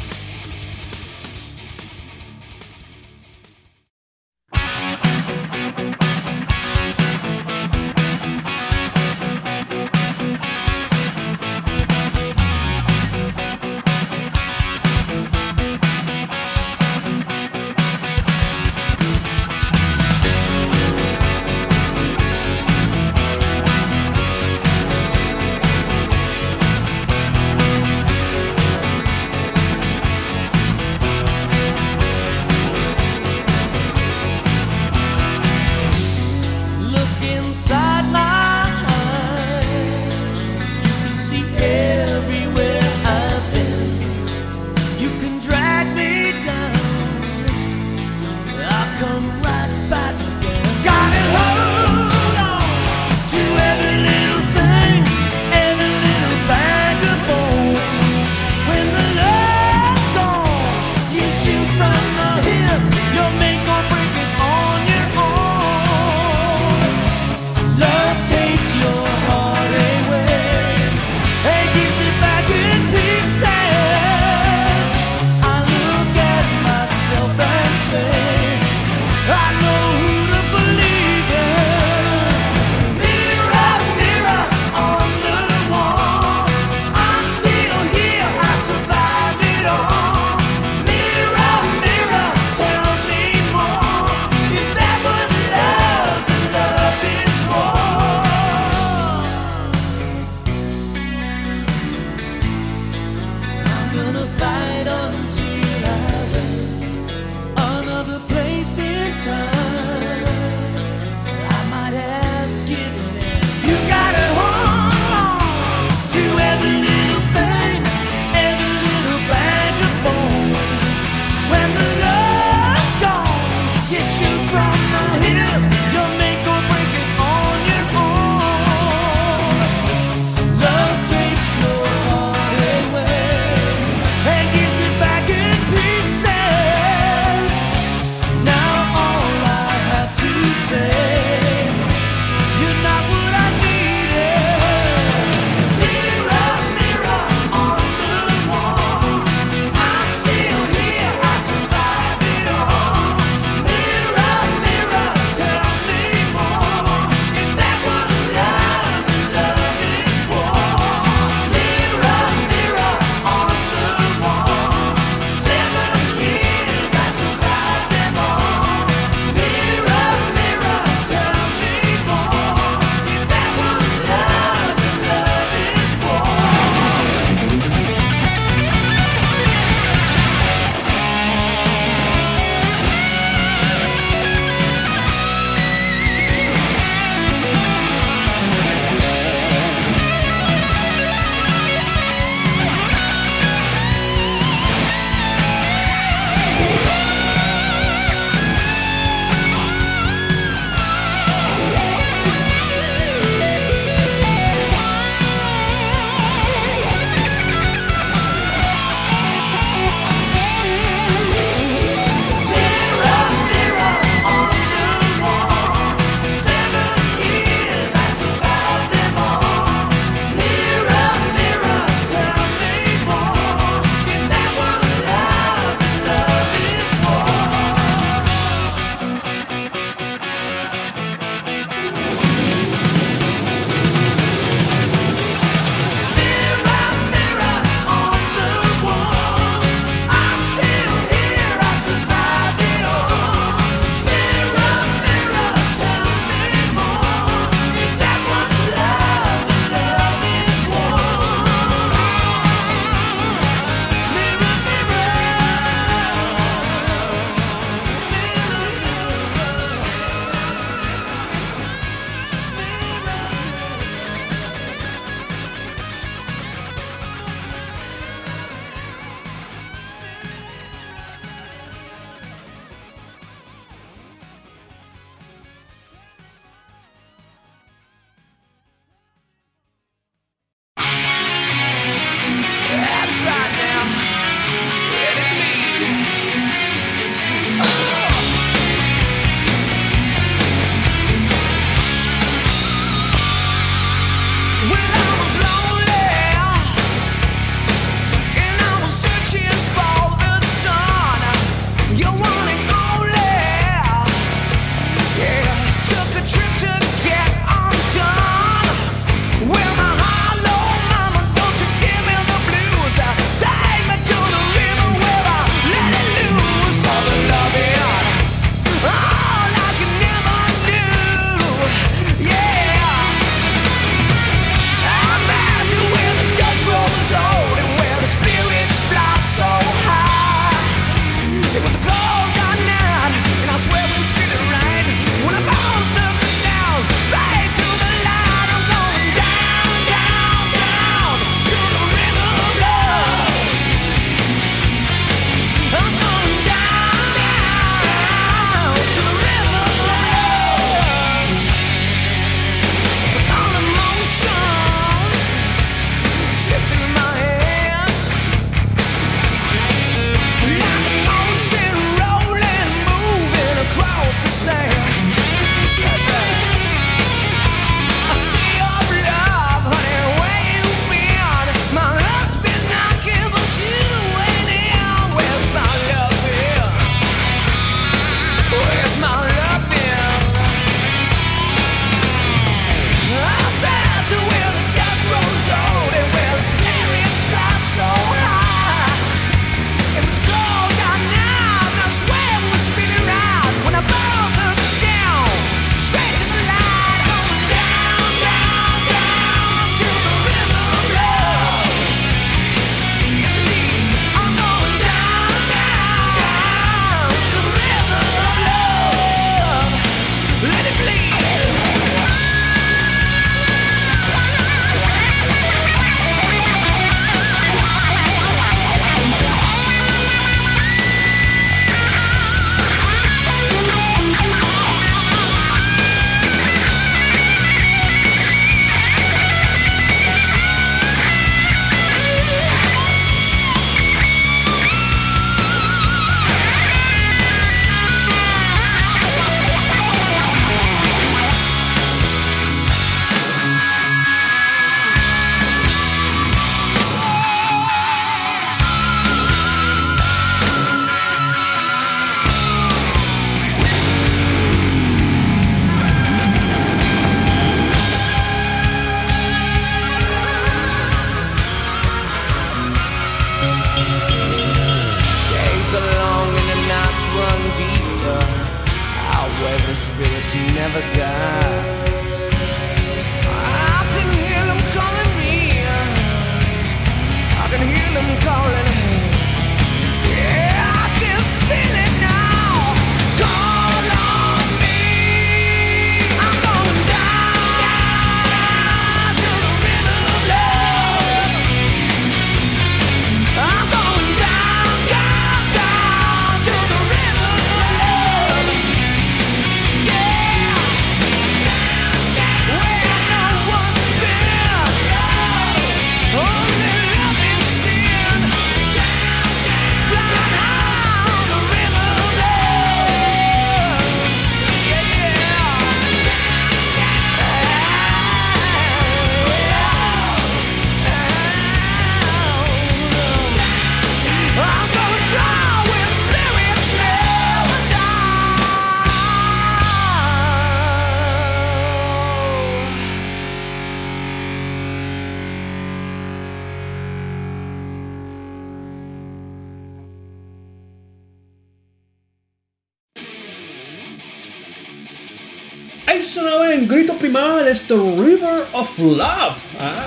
Ahí sonaba en grito primal este River of Love, ¿ah?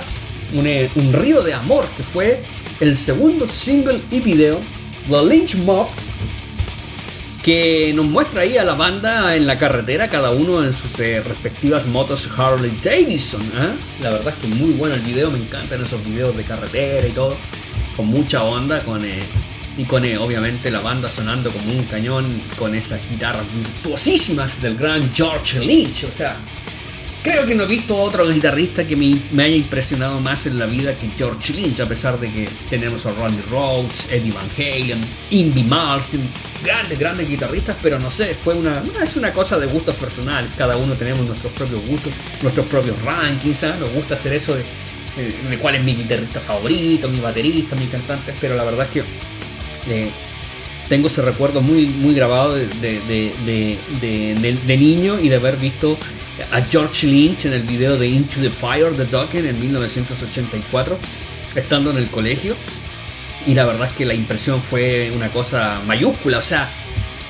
un, eh, un río de amor, que fue el segundo single y video de Lynch Mob, que nos muestra ahí a la banda en la carretera, cada uno en sus eh, respectivas motos Harley Davidson. ¿ah? La verdad es que muy bueno el video, me encantan esos videos de carretera y todo, con mucha onda, con... eh, y con eh, obviamente la banda sonando como un cañón con esas guitarras virtuosísimas del gran George Lynch. O sea, creo que no he visto otro guitarrista que me, haya impresionado más en la vida que George Lynch, a pesar de que tenemos a Ronnie Rhodes, Eddie Van Halen, Indy Marsden, grandes, grandes guitarristas, pero no sé, fue una, es una cosa de gustos personales. Cada uno tenemos nuestros propios gustos, nuestros propios rankings, ¿ah? nos gusta hacer eso de, de, de cuál es mi guitarrista favorito, mi baterista, mi cantante, pero la verdad es que eh, tengo ese recuerdo muy, muy grabado de- de- de- de niño y de haber visto a George Lynch en el video de Into the Fire de Dokken en 1984, estando en el colegio. Y la verdad es que la impresión fue una cosa mayúscula, o sea,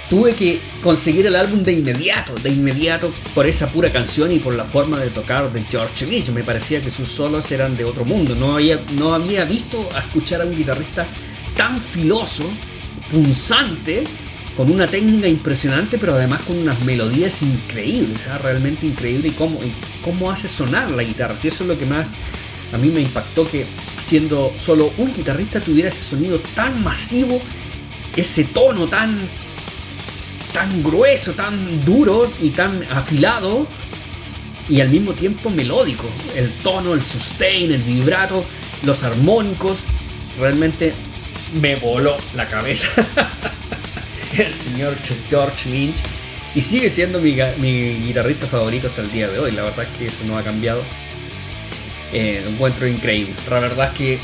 tuve que conseguir el álbum de inmediato, de inmediato por esa pura canción y por la forma de tocar de George Lynch. Me parecía que sus solos eran de otro mundo. No había, no había visto a escuchar a un guitarrista tan filoso, punzante, con una técnica impresionante, pero además con unas melodías increíbles, sea, realmente increíble y cómo, cómo hace sonar la guitarra. Si eso es lo que más a mí me impactó que siendo solo un guitarrista tuviera ese sonido tan masivo, ese tono tan tan grueso, tan duro y tan afilado y al mismo tiempo melódico. El tono, el sustain, el vibrato, los armónicos, realmente me voló la cabeza. el señor George Lynch y sigue siendo mi, guitarrista favorito hasta el día de hoy. La verdad es que eso no ha cambiado. Eh, lo encuentro increíble. La verdad es que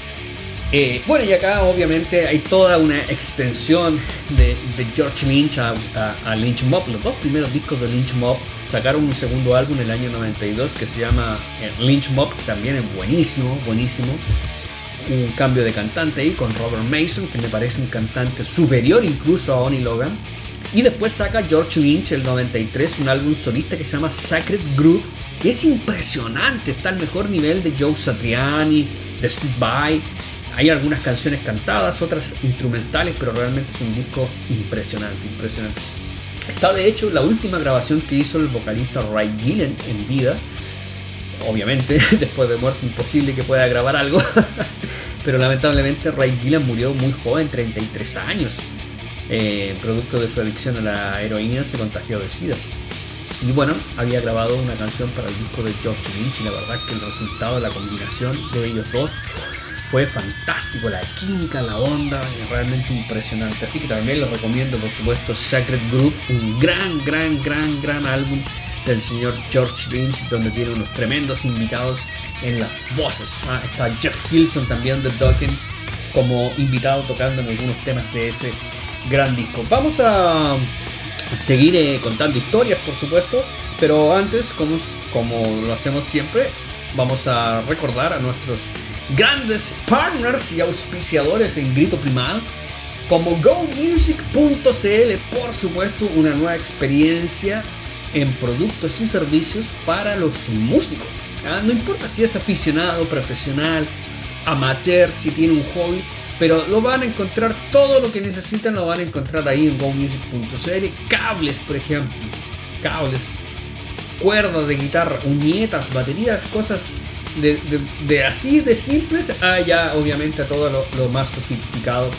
eh, bueno, y acá obviamente hay toda una extensión de, George Lynch a, a- a Lynch Mob. Los dos primeros discos de Lynch Mob sacaron un segundo álbum en el año 92 que se llama eh, Lynch Mob, que también es buenísimo, buenísimo. Un cambio de cantante ahí con Robert Mason, que me parece un cantante superior incluso a Oni Logan. Y después saca George Lynch el 93 un álbum solista que se llama Sacred Groove, que es impresionante, está al mejor nivel de Joe Satriani, de Steve Vai. Hay algunas canciones cantadas, otras instrumentales, pero realmente es un disco impresionante, impresionante. Está de hecho la última grabación que hizo el vocalista Ray Gillen en vida. Obviamente, después de muerte imposible que pueda grabar algo. Pero lamentablemente Ray Gillen murió muy joven, 33 años. Eh, producto de su adicción a la heroína se contagió de SIDA. Y bueno, había grabado una canción para el disco de George Lynch y la verdad que el resultado de la combinación de ellos dos fue fantástico, la química, la onda, realmente impresionante. Así que también les recomiendo, por supuesto, Sacred Group, un gran, gran, gran, gran álbum del señor George Lynch, donde tiene unos tremendos invitados en las voces. Ah, está Jeff Hilson también de Dokken como invitado tocando en algunos temas de ese gran disco. Vamos a seguir eh, contando historias, por supuesto, pero antes, como, como lo hacemos siempre, vamos a recordar a nuestros grandes partners y auspiciadores en Grito Primal, como GoMusic.cl, por supuesto, una nueva experiencia en productos y servicios para los músicos. ¿ah? No importa si es aficionado, profesional, amateur, si tiene un hobby, pero lo van a encontrar, todo lo que necesitan lo van a encontrar ahí en gomusic.cl. Cables, por ejemplo, cables, cuerdas de guitarra, uñetas, baterías, cosas de, así de simples a ya obviamente a todo lo, lo más sofisticado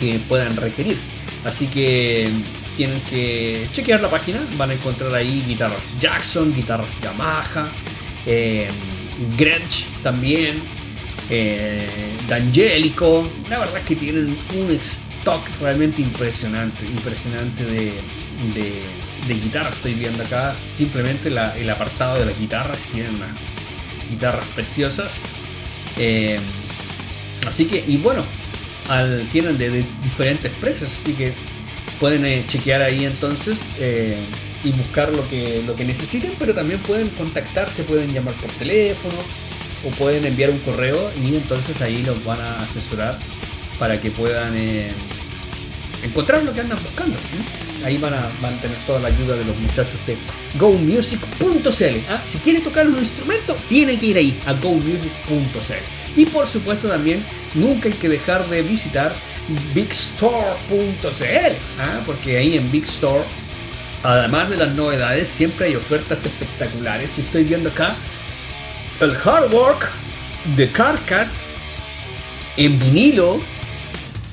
que puedan requerir. Así que tienen que chequear la página, van a encontrar ahí guitarras Jackson, guitarras Yamaha, eh, Gretsch también, eh, D'Angelico. La verdad es que tienen un stock realmente impresionante, impresionante de, de, guitarras. Estoy viendo acá simplemente el apartado de las guitarras, tienen unas guitarras preciosas. Eh, así que, y bueno, tienen de diferentes precios, así que pueden eh, chequear ahí entonces eh, y buscar lo que, lo que necesiten, pero también pueden contactarse, pueden llamar por teléfono o pueden enviar un correo y entonces ahí los van a asesorar para que puedan eh, encontrar lo que andan buscando. Ahí van a, van tener toda la ayuda de los muchachos de gomusic.cl. ¿ah? Si quieren tocar un instrumento, tienen que ir ahí a gomusic.cl. Y por supuesto también nunca hay que dejar de visitar bigstore.cl, ¿ah? porque ahí en Big Store, además de las novedades, siempre hay ofertas espectaculares. Y estoy viendo acá el hard work de Carcass en vinilo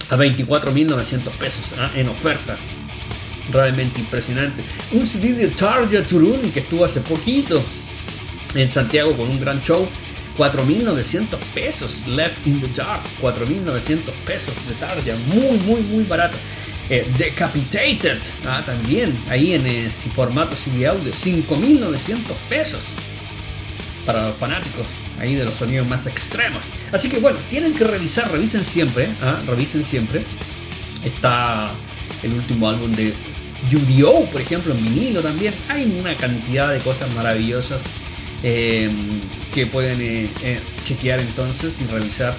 a 24.900 pesos ¿ah? en oferta. Realmente impresionante. Un CD de Tarja Turun que estuvo hace poquito en Santiago con un gran show. 4.900 pesos. Left in the Dark. 4.900 pesos de Tarja. Muy, muy, muy barato. Eh, Decapitated. ah, también ahí en eh, formato CD audio. 5.900 pesos para los fanáticos ahí de los sonidos más extremos. Así que bueno, tienen que revisar, revisen siempre, ¿ah? revisen siempre. Está el último álbum de Yu-Gi-Oh, por ejemplo, en vinilo también. Hay una cantidad de cosas maravillosas eh, que pueden eh, eh, chequear entonces y revisar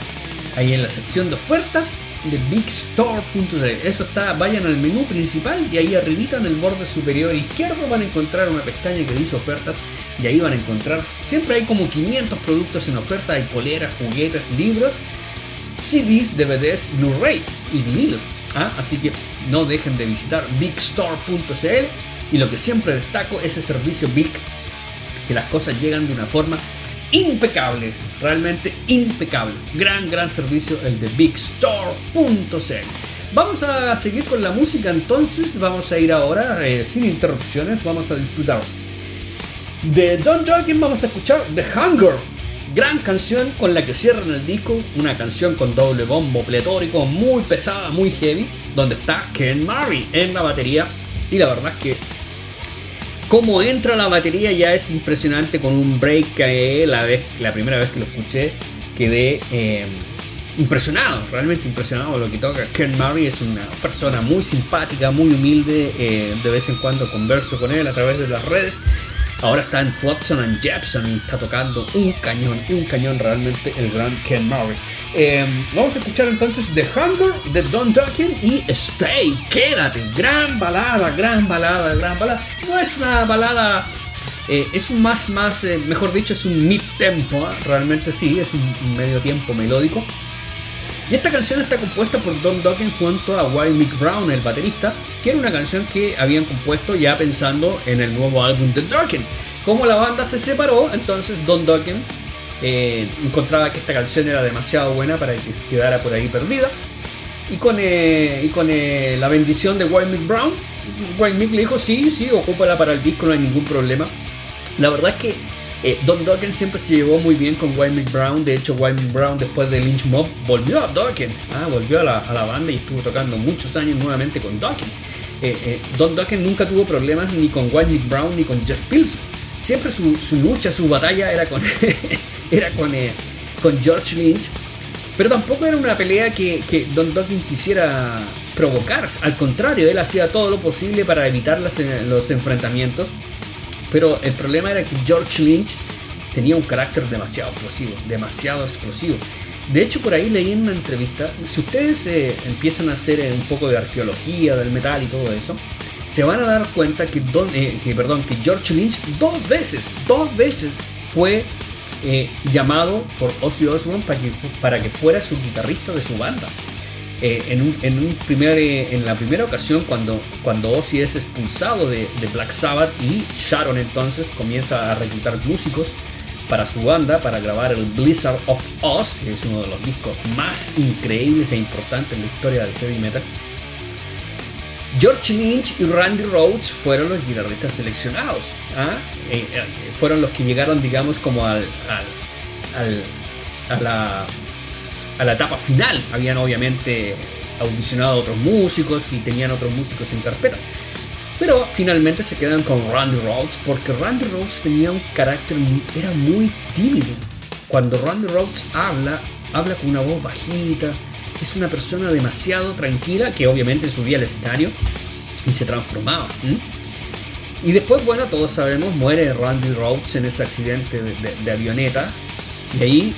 ahí en la sección de ofertas de bigstore.cl. Eso está, vayan al menú principal y ahí arribita en el borde superior izquierdo van a encontrar una pestaña que dice ofertas y ahí van a encontrar, siempre hay como 500 productos en oferta, hay poleras, juguetes, libros, CDs, DVDs, Blu-ray y vinilos. ¿ah? Así que no dejen de visitar bigstore.cl y lo que siempre destaco es el servicio Big, que las cosas llegan de una forma impecable, realmente impecable. Gran, gran servicio el de bigstore.cl. Vamos a seguir con la música entonces, vamos a ir ahora eh, sin interrupciones, vamos a disfrutar. De Don Joaquin vamos a escuchar The Hunger, gran canción con la que cierran el disco, una canción con doble bombo pletórico, muy pesada, muy heavy, donde está Ken Murray en la batería y la verdad que cómo entra la batería ya es impresionante con un break que la, vez, la primera vez que lo escuché quedé eh, impresionado, realmente impresionado lo que toca. Ken Murray es una persona muy simpática, muy humilde, eh, de vez en cuando converso con él a través de las redes. Ahora está en Flotsam and Jepson y está tocando un cañón, un cañón realmente el gran Ken Murray. Eh, vamos a escuchar entonces The Hunger de Don Ducken y Stay, quédate. Gran balada, gran balada, gran balada. No es una balada, eh, es un más, más, eh, mejor dicho, es un mid tempo. Realmente sí, es un, medio tiempo melódico. Y esta canción está compuesta por Don Dokken junto a Wild Mick Brown, el baterista, que era una canción que habían compuesto ya pensando en el nuevo álbum de Dokken. Como la banda se separó, entonces Don Dokken eh, encontraba que esta canción era demasiado buena para que quedara por ahí perdida. Y con, eh, y con eh, la bendición de Wild Mick Brown, Wild Mick le dijo: Sí, sí, ocúpala para el disco, no hay ningún problema. La verdad es que Don Dokken siempre se llevó muy bien con Wild Mick Brown. De hecho, Wild Mick Brown después de Lynch Mob volvió a Dokken, ah, volvió a la, a la banda y estuvo tocando muchos años nuevamente con Dokken. Don Dokken nunca tuvo problemas ni con Wild Mick Brown ni con Jeff Pilson. Siempre su, su lucha, su batalla era con, era con, eh, con George Lynch. Pero tampoco era una pelea que, que Don Dokken quisiera provocar. Al contrario, él hacía todo lo posible para evitar las- los enfrentamientos. Pero el problema era que George Lynch tenía un carácter demasiado explosivo, demasiado explosivo. De hecho, por ahí leí en una entrevista, si ustedes eh, empiezan a hacer eh, un poco de arqueología del metal y todo eso, se van a dar cuenta que, Don, eh, que, perdón, que George Lynch dos veces, dos veces fue eh, llamado por Ozzy Osbourne para que, para que fuera su guitarrista de su banda. Eh, en, un, en, un eh, en la primera ocasión cuando, cuando Ozzy es expulsado de, de Black Sabbath y Sharon entonces comienza a reclutar músicos para su banda para grabar el Blizzard of Oz, que es uno de los discos más increíbles e importantes en la historia del heavy metal. George Lynch y Randy Rhodes fueron los guitarristas seleccionados. ¿ah? Eh, eh, fueron los que llegaron, digamos, como al, a, la, a la etapa final. Habían obviamente audicionado a otros músicos y tenían otros músicos en carpeta. Pero finalmente se quedan con Randy Rhodes porque Randy Rhodes tenía un carácter, era muy tímido. Cuando Randy Rhodes habla, habla con una voz bajita, es una persona demasiado tranquila que obviamente subía al escenario y se transformaba. Y después, bueno, todos sabemos, muere Randy Rhodes en ese accidente de, avioneta y ahí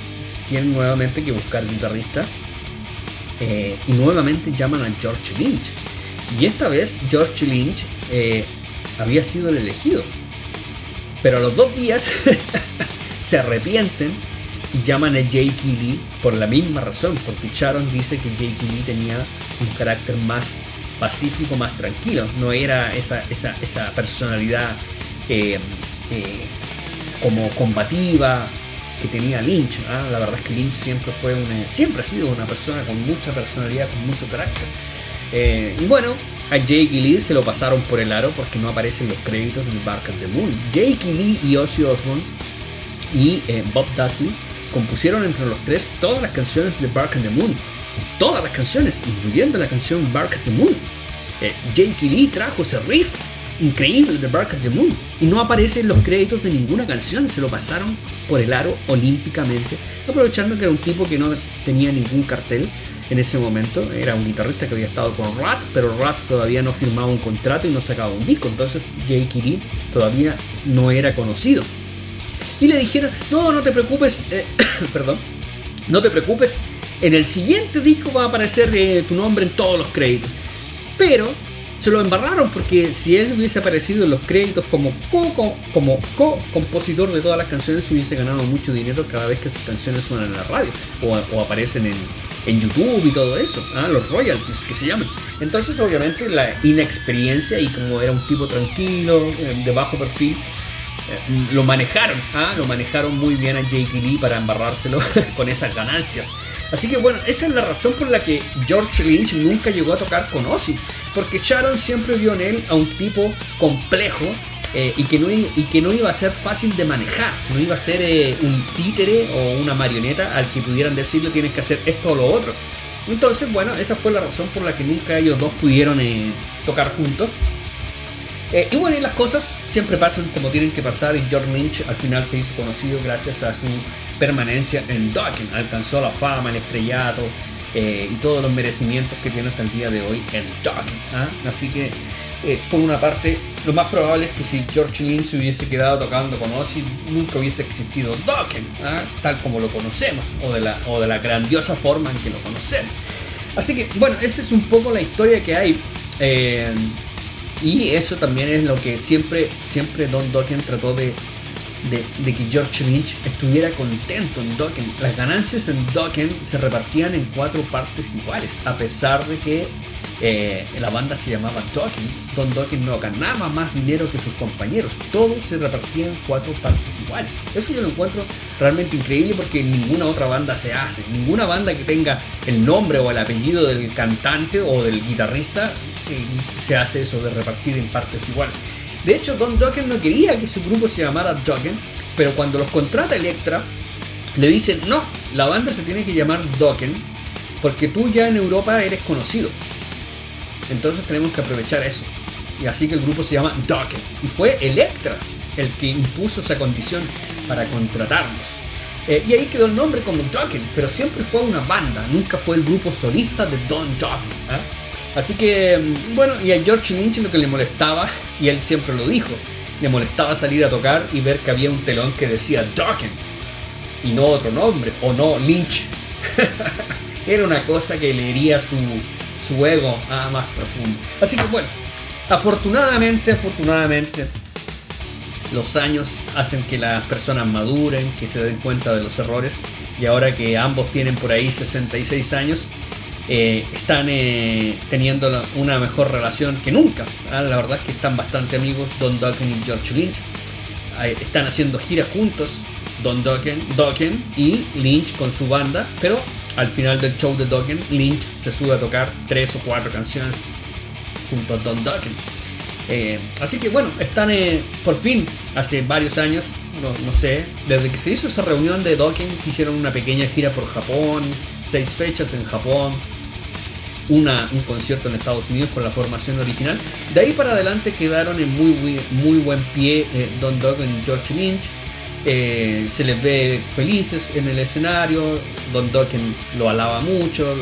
tienen nuevamente que buscar guitarrista eh, y nuevamente llaman a George Lynch. Y esta vez George Lynch eh, había sido el elegido. Pero a los dos días se arrepienten llaman a Jake Lee por la misma razón, porque Sharon dice que Jake Lee tenía un carácter más pacífico, más tranquilo, no era esa, esa, esa personalidad eh, eh, como combativa que tenía Lynch. ¿ah? La verdad es que Lynch siempre fue una, siempre ha sido una persona con mucha personalidad, con mucho carácter. Eh, y bueno, a Jake Lee se lo pasaron por el aro porque no aparecen los créditos en Bark of the Moon. Jake Lee y Ozzy Osbourne y Bob Dudley compusieron entre los tres todas las canciones de Bark of the Moon. Todas las canciones, incluyendo la canción Bark of the Moon. Eh, Lee trajo ese riff increíble de Bark of the Moon y no aparece en los créditos de ninguna canción, se lo pasaron por el aro olímpicamente, aprovechando que era un tipo que no tenía ningún cartel en ese momento, era un guitarrista que había estado con Rat, pero Rat todavía no firmaba un contrato y no sacaba un disco, entonces Jake Lee todavía no era conocido. Y le dijeron, no, no te preocupes, eh, perdón, no te preocupes, en el siguiente disco va a aparecer eh, tu nombre en todos los créditos. Pero se lo embarraron porque si él hubiese aparecido en los créditos como co- co- como co-compositor de todas las canciones, hubiese ganado mucho dinero cada vez que sus canciones suenan en la radio o, o aparecen en, en YouTube y todo eso, ¿ah? los royalties que se llaman. Entonces, obviamente, la inexperiencia y como era un tipo tranquilo, eh, de bajo perfil, eh, lo manejaron, ¿ah? lo manejaron muy bien a Jake Lee para embarrárselo con esas ganancias. Así que bueno, esa es la razón por la que George Lynch nunca llegó a tocar con Ozzy, porque Sharon siempre vio en él a un tipo complejo eh, y, que no, y que no iba a ser fácil de manejar, no iba a ser eh, un títere o una marioneta al que pudieran decirle tienes que hacer esto o lo otro. Entonces, bueno, esa fue la razón por la que nunca ellos dos pudieron tocar juntos. Eh, y bueno, las cosas siempre pasan como tienen que pasar y George Lynch al final se hizo conocido gracias a su permanencia en Dokken. Alcanzó la fama, el estrellato eh, y todos los merecimientos que tiene hasta el día de hoy en Dokken. ¿ah? Así que, eh, por una parte, lo más probable es que si George Lynch se hubiese quedado tocando con Ozzy, nunca hubiese existido Dokken, ¿ah? tal como lo conocemos, o de, la, o de la grandiosa forma en que lo conocemos. Así que, bueno, esa es un poco la historia que hay. Y eso también es lo que siempre, siempre Don Dokken trató de, de, de que George Lynch estuviera contento en Dokken. Las ganancias en Dokken se repartían en cuatro partes iguales, a pesar de que eh, la banda se llamaba Dokken. Don Dokken no ganaba más dinero que sus compañeros, todos se repartían cuatro partes iguales. Eso yo lo encuentro realmente increíble porque ninguna otra banda se hace. Ninguna banda que tenga el nombre o el apellido del cantante o del guitarrista eh, se hace eso de repartir en partes iguales. De hecho, Don Dokken no quería que su grupo se llamara Dokken, pero cuando los contrata Electra, le dicen, no, la banda se tiene que llamar Dokken, porque tú ya en Europa eres conocido. Entonces tenemos que aprovechar eso. Y así que el grupo se llama Dokken. Y fue Electra el que impuso esa condición para contratarnos. Eh, y ahí quedó el nombre como Dokken, pero siempre fue una banda, nunca fue el grupo solista de Don Dokken. ¿ah? Así que, mm, bueno, y a George Lynch lo que le molestaba, y él siempre lo dijo, le molestaba salir a tocar y ver que había un telón que decía Dokken y no otro nombre, o no Lynch. Era una cosa que le hería su, su ego ah, más profundo. Así que bueno, Afortunadamente, afortunadamente, los años hacen que las personas maduren, que se den cuenta de los errores y ahora que ambos tienen por ahí 66 años, eh, están eh, teniendo una mejor relación que nunca. Ah, La verdad es que están bastante amigos Don Dokken y George Lynch. Están haciendo giras juntos, Don Dokken, Dokken y Lynch con su banda, pero al final del show de Dokken, Lynch se sube a tocar tres o cuatro canciones junto a Don Dokken. Eh, así que bueno, están eh, por fin, hace varios años, no, no sé, desde que se hizo esa reunión de Dokken, hicieron una pequeña gira por Japón, seis fechas en Japón, una, un concierto en Estados Unidos con la formación original. De ahí para adelante quedaron en muy, muy, muy buen pie eh, Don Dokken y George Lynch. Eh, se les ve felices en el escenario. Don Dokken lo alaba mucho,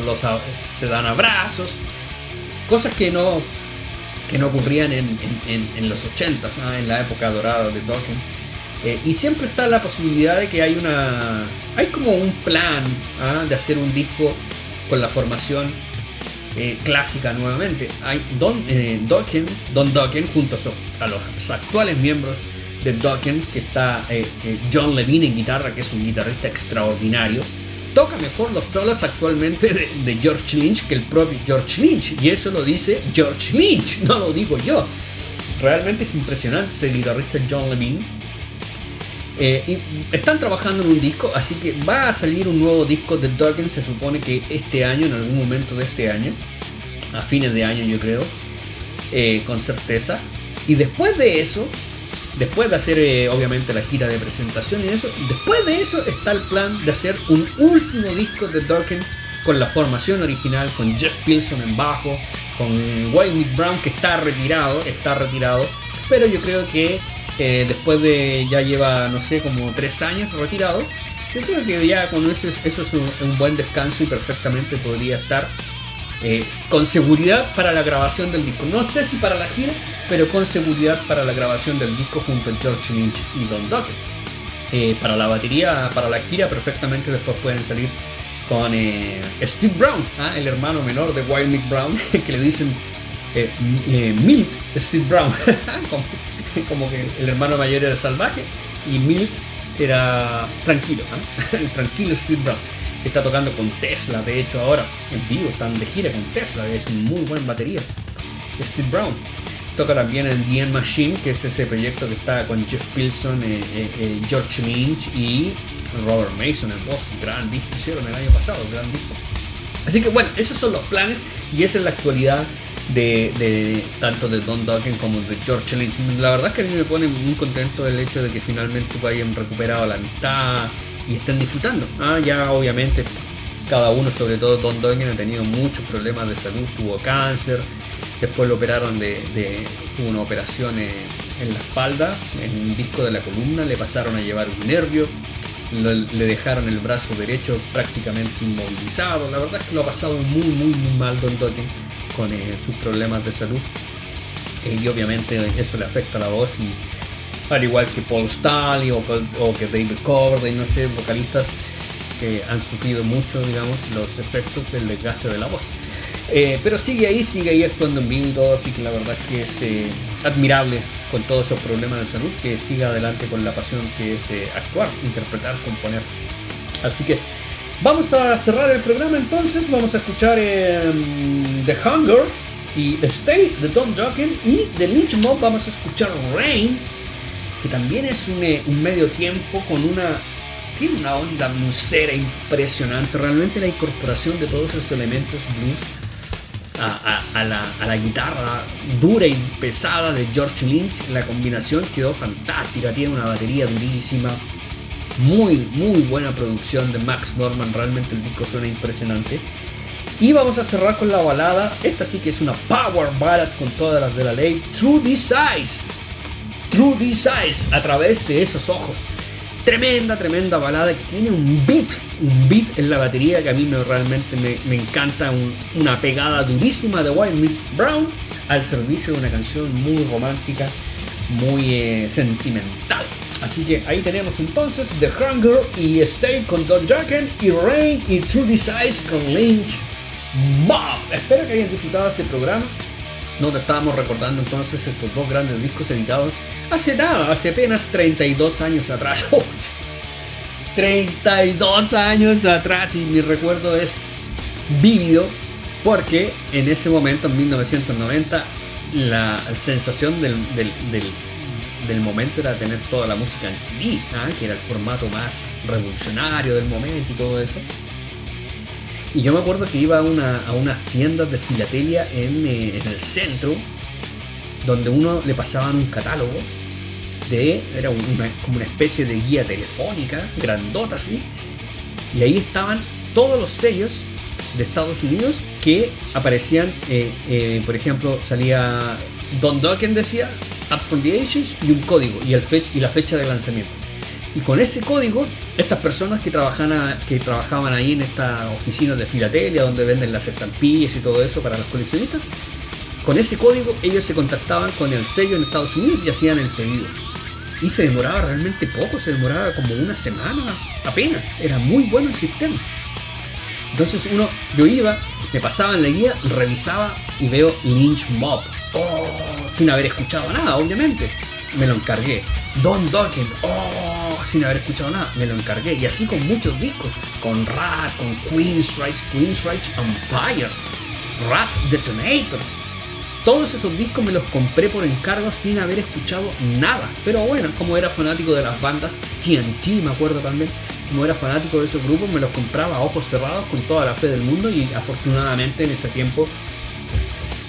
se dan abrazos. Cosas que no, que no ocurrían en, en- los 80s, ¿ah? en la época dorada de Dokken. Eh, y siempre está la posibilidad de que hay una. Hay como un plan ¿ah? de hacer un disco con la formación eh, clásica nuevamente. Hay Don, eh, Dokken, Don Dokken junto a, a los actuales miembros de Dokken, que está eh, John Levine en guitarra, que es un guitarrista extraordinario. Toca mejor los solos actualmente de, de George Lynch que el propio George Lynch. Y eso lo dice George Lynch, no lo digo yo. Realmente es impresionante ese guitarrista John Levine. Eh, y están trabajando en un disco, así que va a salir un nuevo disco de Dokken, se supone que este año, en algún momento de este año, a fines de año yo creo, eh, con certeza. Y después de eso, después de hacer eh, obviamente la gira de presentación y eso, después de eso está el plan de hacer un último disco de Dokken con la formación original, con Jeff Pilson en bajo, con Mick Brown que está retirado, está retirado, pero yo creo que eh, después de ya lleva, no sé, como tres años retirado, yo creo que ya con eso, es- eso es un buen descanso y perfectamente podría estar eh, con seguridad para la grabación del disco. No sé si para la gira, pero con seguridad para la grabación del disco junto a George Lynch y Don Dokken. Eh, para la batería, para la gira, perfectamente después pueden salir con eh, Steve Brown, ¿ah? el hermano menor de Wild Mick Brown, que le dicen Milt Steve Brown, como, que el hermano mayor era salvaje y Milt era tranquilo, el tranquilo Steve Brown, está tocando con Tesla, de hecho ahora en vivo, están de gira con Tesla, es muy buen batería. Steve Brown. Toca también en The End Machine, que es ese proyecto que está con Jeff Pilson, eh, eh, eh, George Lynch y Robert Mason, el voz, gran disco hicieron el año pasado, gran disco. Así que bueno, esos son los planes y esa es la actualidad de, de- tanto de Don Dokken como de George Lynch. La verdad es que a mí me pone muy contento el hecho de que finalmente hayan recuperado la amistad y estén disfrutando. Ah, ya obviamente cada uno, sobre todo Don Dokken, ha tenido muchos problemas de salud, tuvo cáncer, después lo operaron de, de una operación en la espalda, en un disco de la columna, le pasaron a llevar un nervio, le dejaron el brazo derecho prácticamente inmovilizado. La verdad es que lo ha pasado muy, muy, muy mal Don Dokken con eh, sus problemas de salud. Eh, y obviamente eso le afecta a la voz al igual que Paul Stanley o, que David Coverdale, no sé, vocalistas que han sufrido mucho, digamos, los efectos del desgaste de la voz. Eh, pero sigue ahí, sigue ahí actuando en vivo así que la verdad es que es eh, admirable con todos esos problemas de salud que siga adelante con la pasión que es eh, actuar, interpretar, componer. Así que vamos a cerrar el programa entonces, vamos a escuchar eh, The Hunger y Stay de Don Jocken y de Lynch Mob vamos a escuchar Rain, que también es un, eh, un medio tiempo con una tiene una onda bluesera impresionante. Realmente la incorporación de todos esos elementos blues a, a- la, a la guitarra dura y pesada de George Lynch, la combinación quedó fantástica. Tiene una batería durísima. Muy, muy buena producción de Max Norman. Realmente el disco suena impresionante. Y vamos a cerrar con la balada. Esta sí que es una power ballad con todas las de la ley. True Eyes. True Eyes. A través de esos ojos. Tremenda, tremenda balada que tiene un beat. Un beat en la batería que a mí me, realmente me, encanta. un- una pegada durísima de Wild Mick Brown al servicio de una canción muy romántica. Muy eh, sentimental. Así que ahí tenemos entonces The Hunger y Stay con Don Jacken y Rain y True Eyes con Lynch Mob. Espero que hayan disfrutado este programa. Te estábamos recordando entonces estos dos grandes discos editados hace nada, hace apenas 32 años atrás. 32 años atrás y mi recuerdo es vívido porque en ese momento, en 1990, la sensación del, del- del- momento era tener toda la música en CD, ¿ah? que era el formato más revolucionario del momento y todo eso. Y yo me acuerdo que iba a, una- unas tiendas de filatelia en, eh, en el centro, donde uno le pasaban un catálogo de. era una, como una especie de guía telefónica, grandota así, y ahí estaban todos los sellos de Estados Unidos que aparecían, eh, eh, por ejemplo, salía Don Dokken decía Up from the Ages y un código y, el y la fecha de lanzamiento. Y con ese código, estas personas que trabajaban, a- que trabajaban ahí en esta oficina de filatelia donde venden las estampillas y todo eso para los coleccionistas, con ese código ellos se contactaban con el sello en Estados Unidos y hacían el pedido. Y se demoraba realmente poco, se demoraba como una semana apenas. Era muy bueno el sistema. Entonces uno, yo iba, me pasaba en la guía, revisaba y veo Lynch Mob. Oh, sin haber escuchado nada, obviamente. Me lo encargué. Don Dokken, oh, sin haber escuchado nada, me lo encargué. Y así con muchos discos, con Rat, con Queensryche, Queensryche Empire, Rat Detonator. Todos esos discos me los compré por encargo sin haber escuchado nada. Pero bueno, como era fanático de las bandas, TNT me acuerdo también, como era fanático de esos grupos, me los compraba a ojos cerrados con toda la fe del mundo y afortunadamente en ese tiempo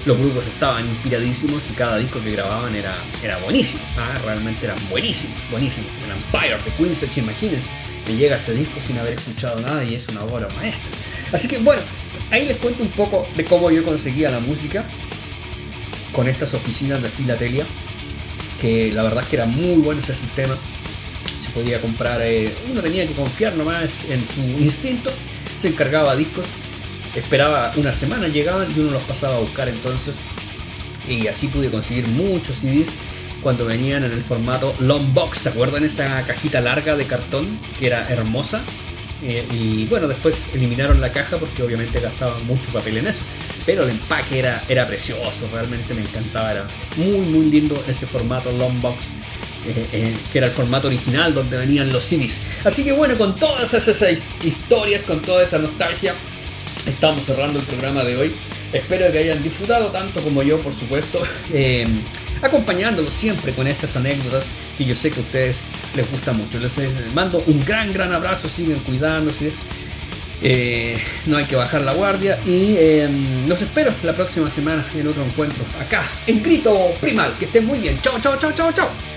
los grupos estaban inspiradísimos y cada disco que grababan era, era buenísimo. ah, Realmente eran buenísimos, buenísimos. El Empire de Queensrÿche, imagínense, me llega ese disco sin haber escuchado nada y es una obra maestra. Así que bueno, ahí les cuento un poco de cómo yo conseguía la música con estas oficinas de filatelia, que la verdad es que era muy bueno ese sistema. Se podía comprar, eh, uno tenía que confiar nomás en su instinto, se encargaba discos, esperaba una semana, llegaban y uno los pasaba a buscar entonces. Y así pude conseguir muchos CDs cuando venían en el formato long box. ¿Se acuerdan esa cajita larga de cartón que era hermosa? Eh, y bueno, después eliminaron la caja porque obviamente gastaban mucho papel en eso. Pero el empaque era, era precioso, realmente me encantaba. Era muy, muy lindo ese formato long box. eh, eh, que era el formato original donde venían los CDs. Así que bueno, con todas esas historias, con toda esa nostalgia, estamos cerrando el programa de hoy. Espero que hayan disfrutado tanto como yo, por supuesto, eh, acompañándolos siempre con estas anécdotas que yo sé que a ustedes les gusta mucho. Les, mando un gran, gran abrazo, siguen cuidándose. Eh, no hay que bajar la guardia y eh, los espero la próxima semana en otro encuentro acá en Grito Primal. Que estén muy bien. Chao, chao, chao, chao, chao.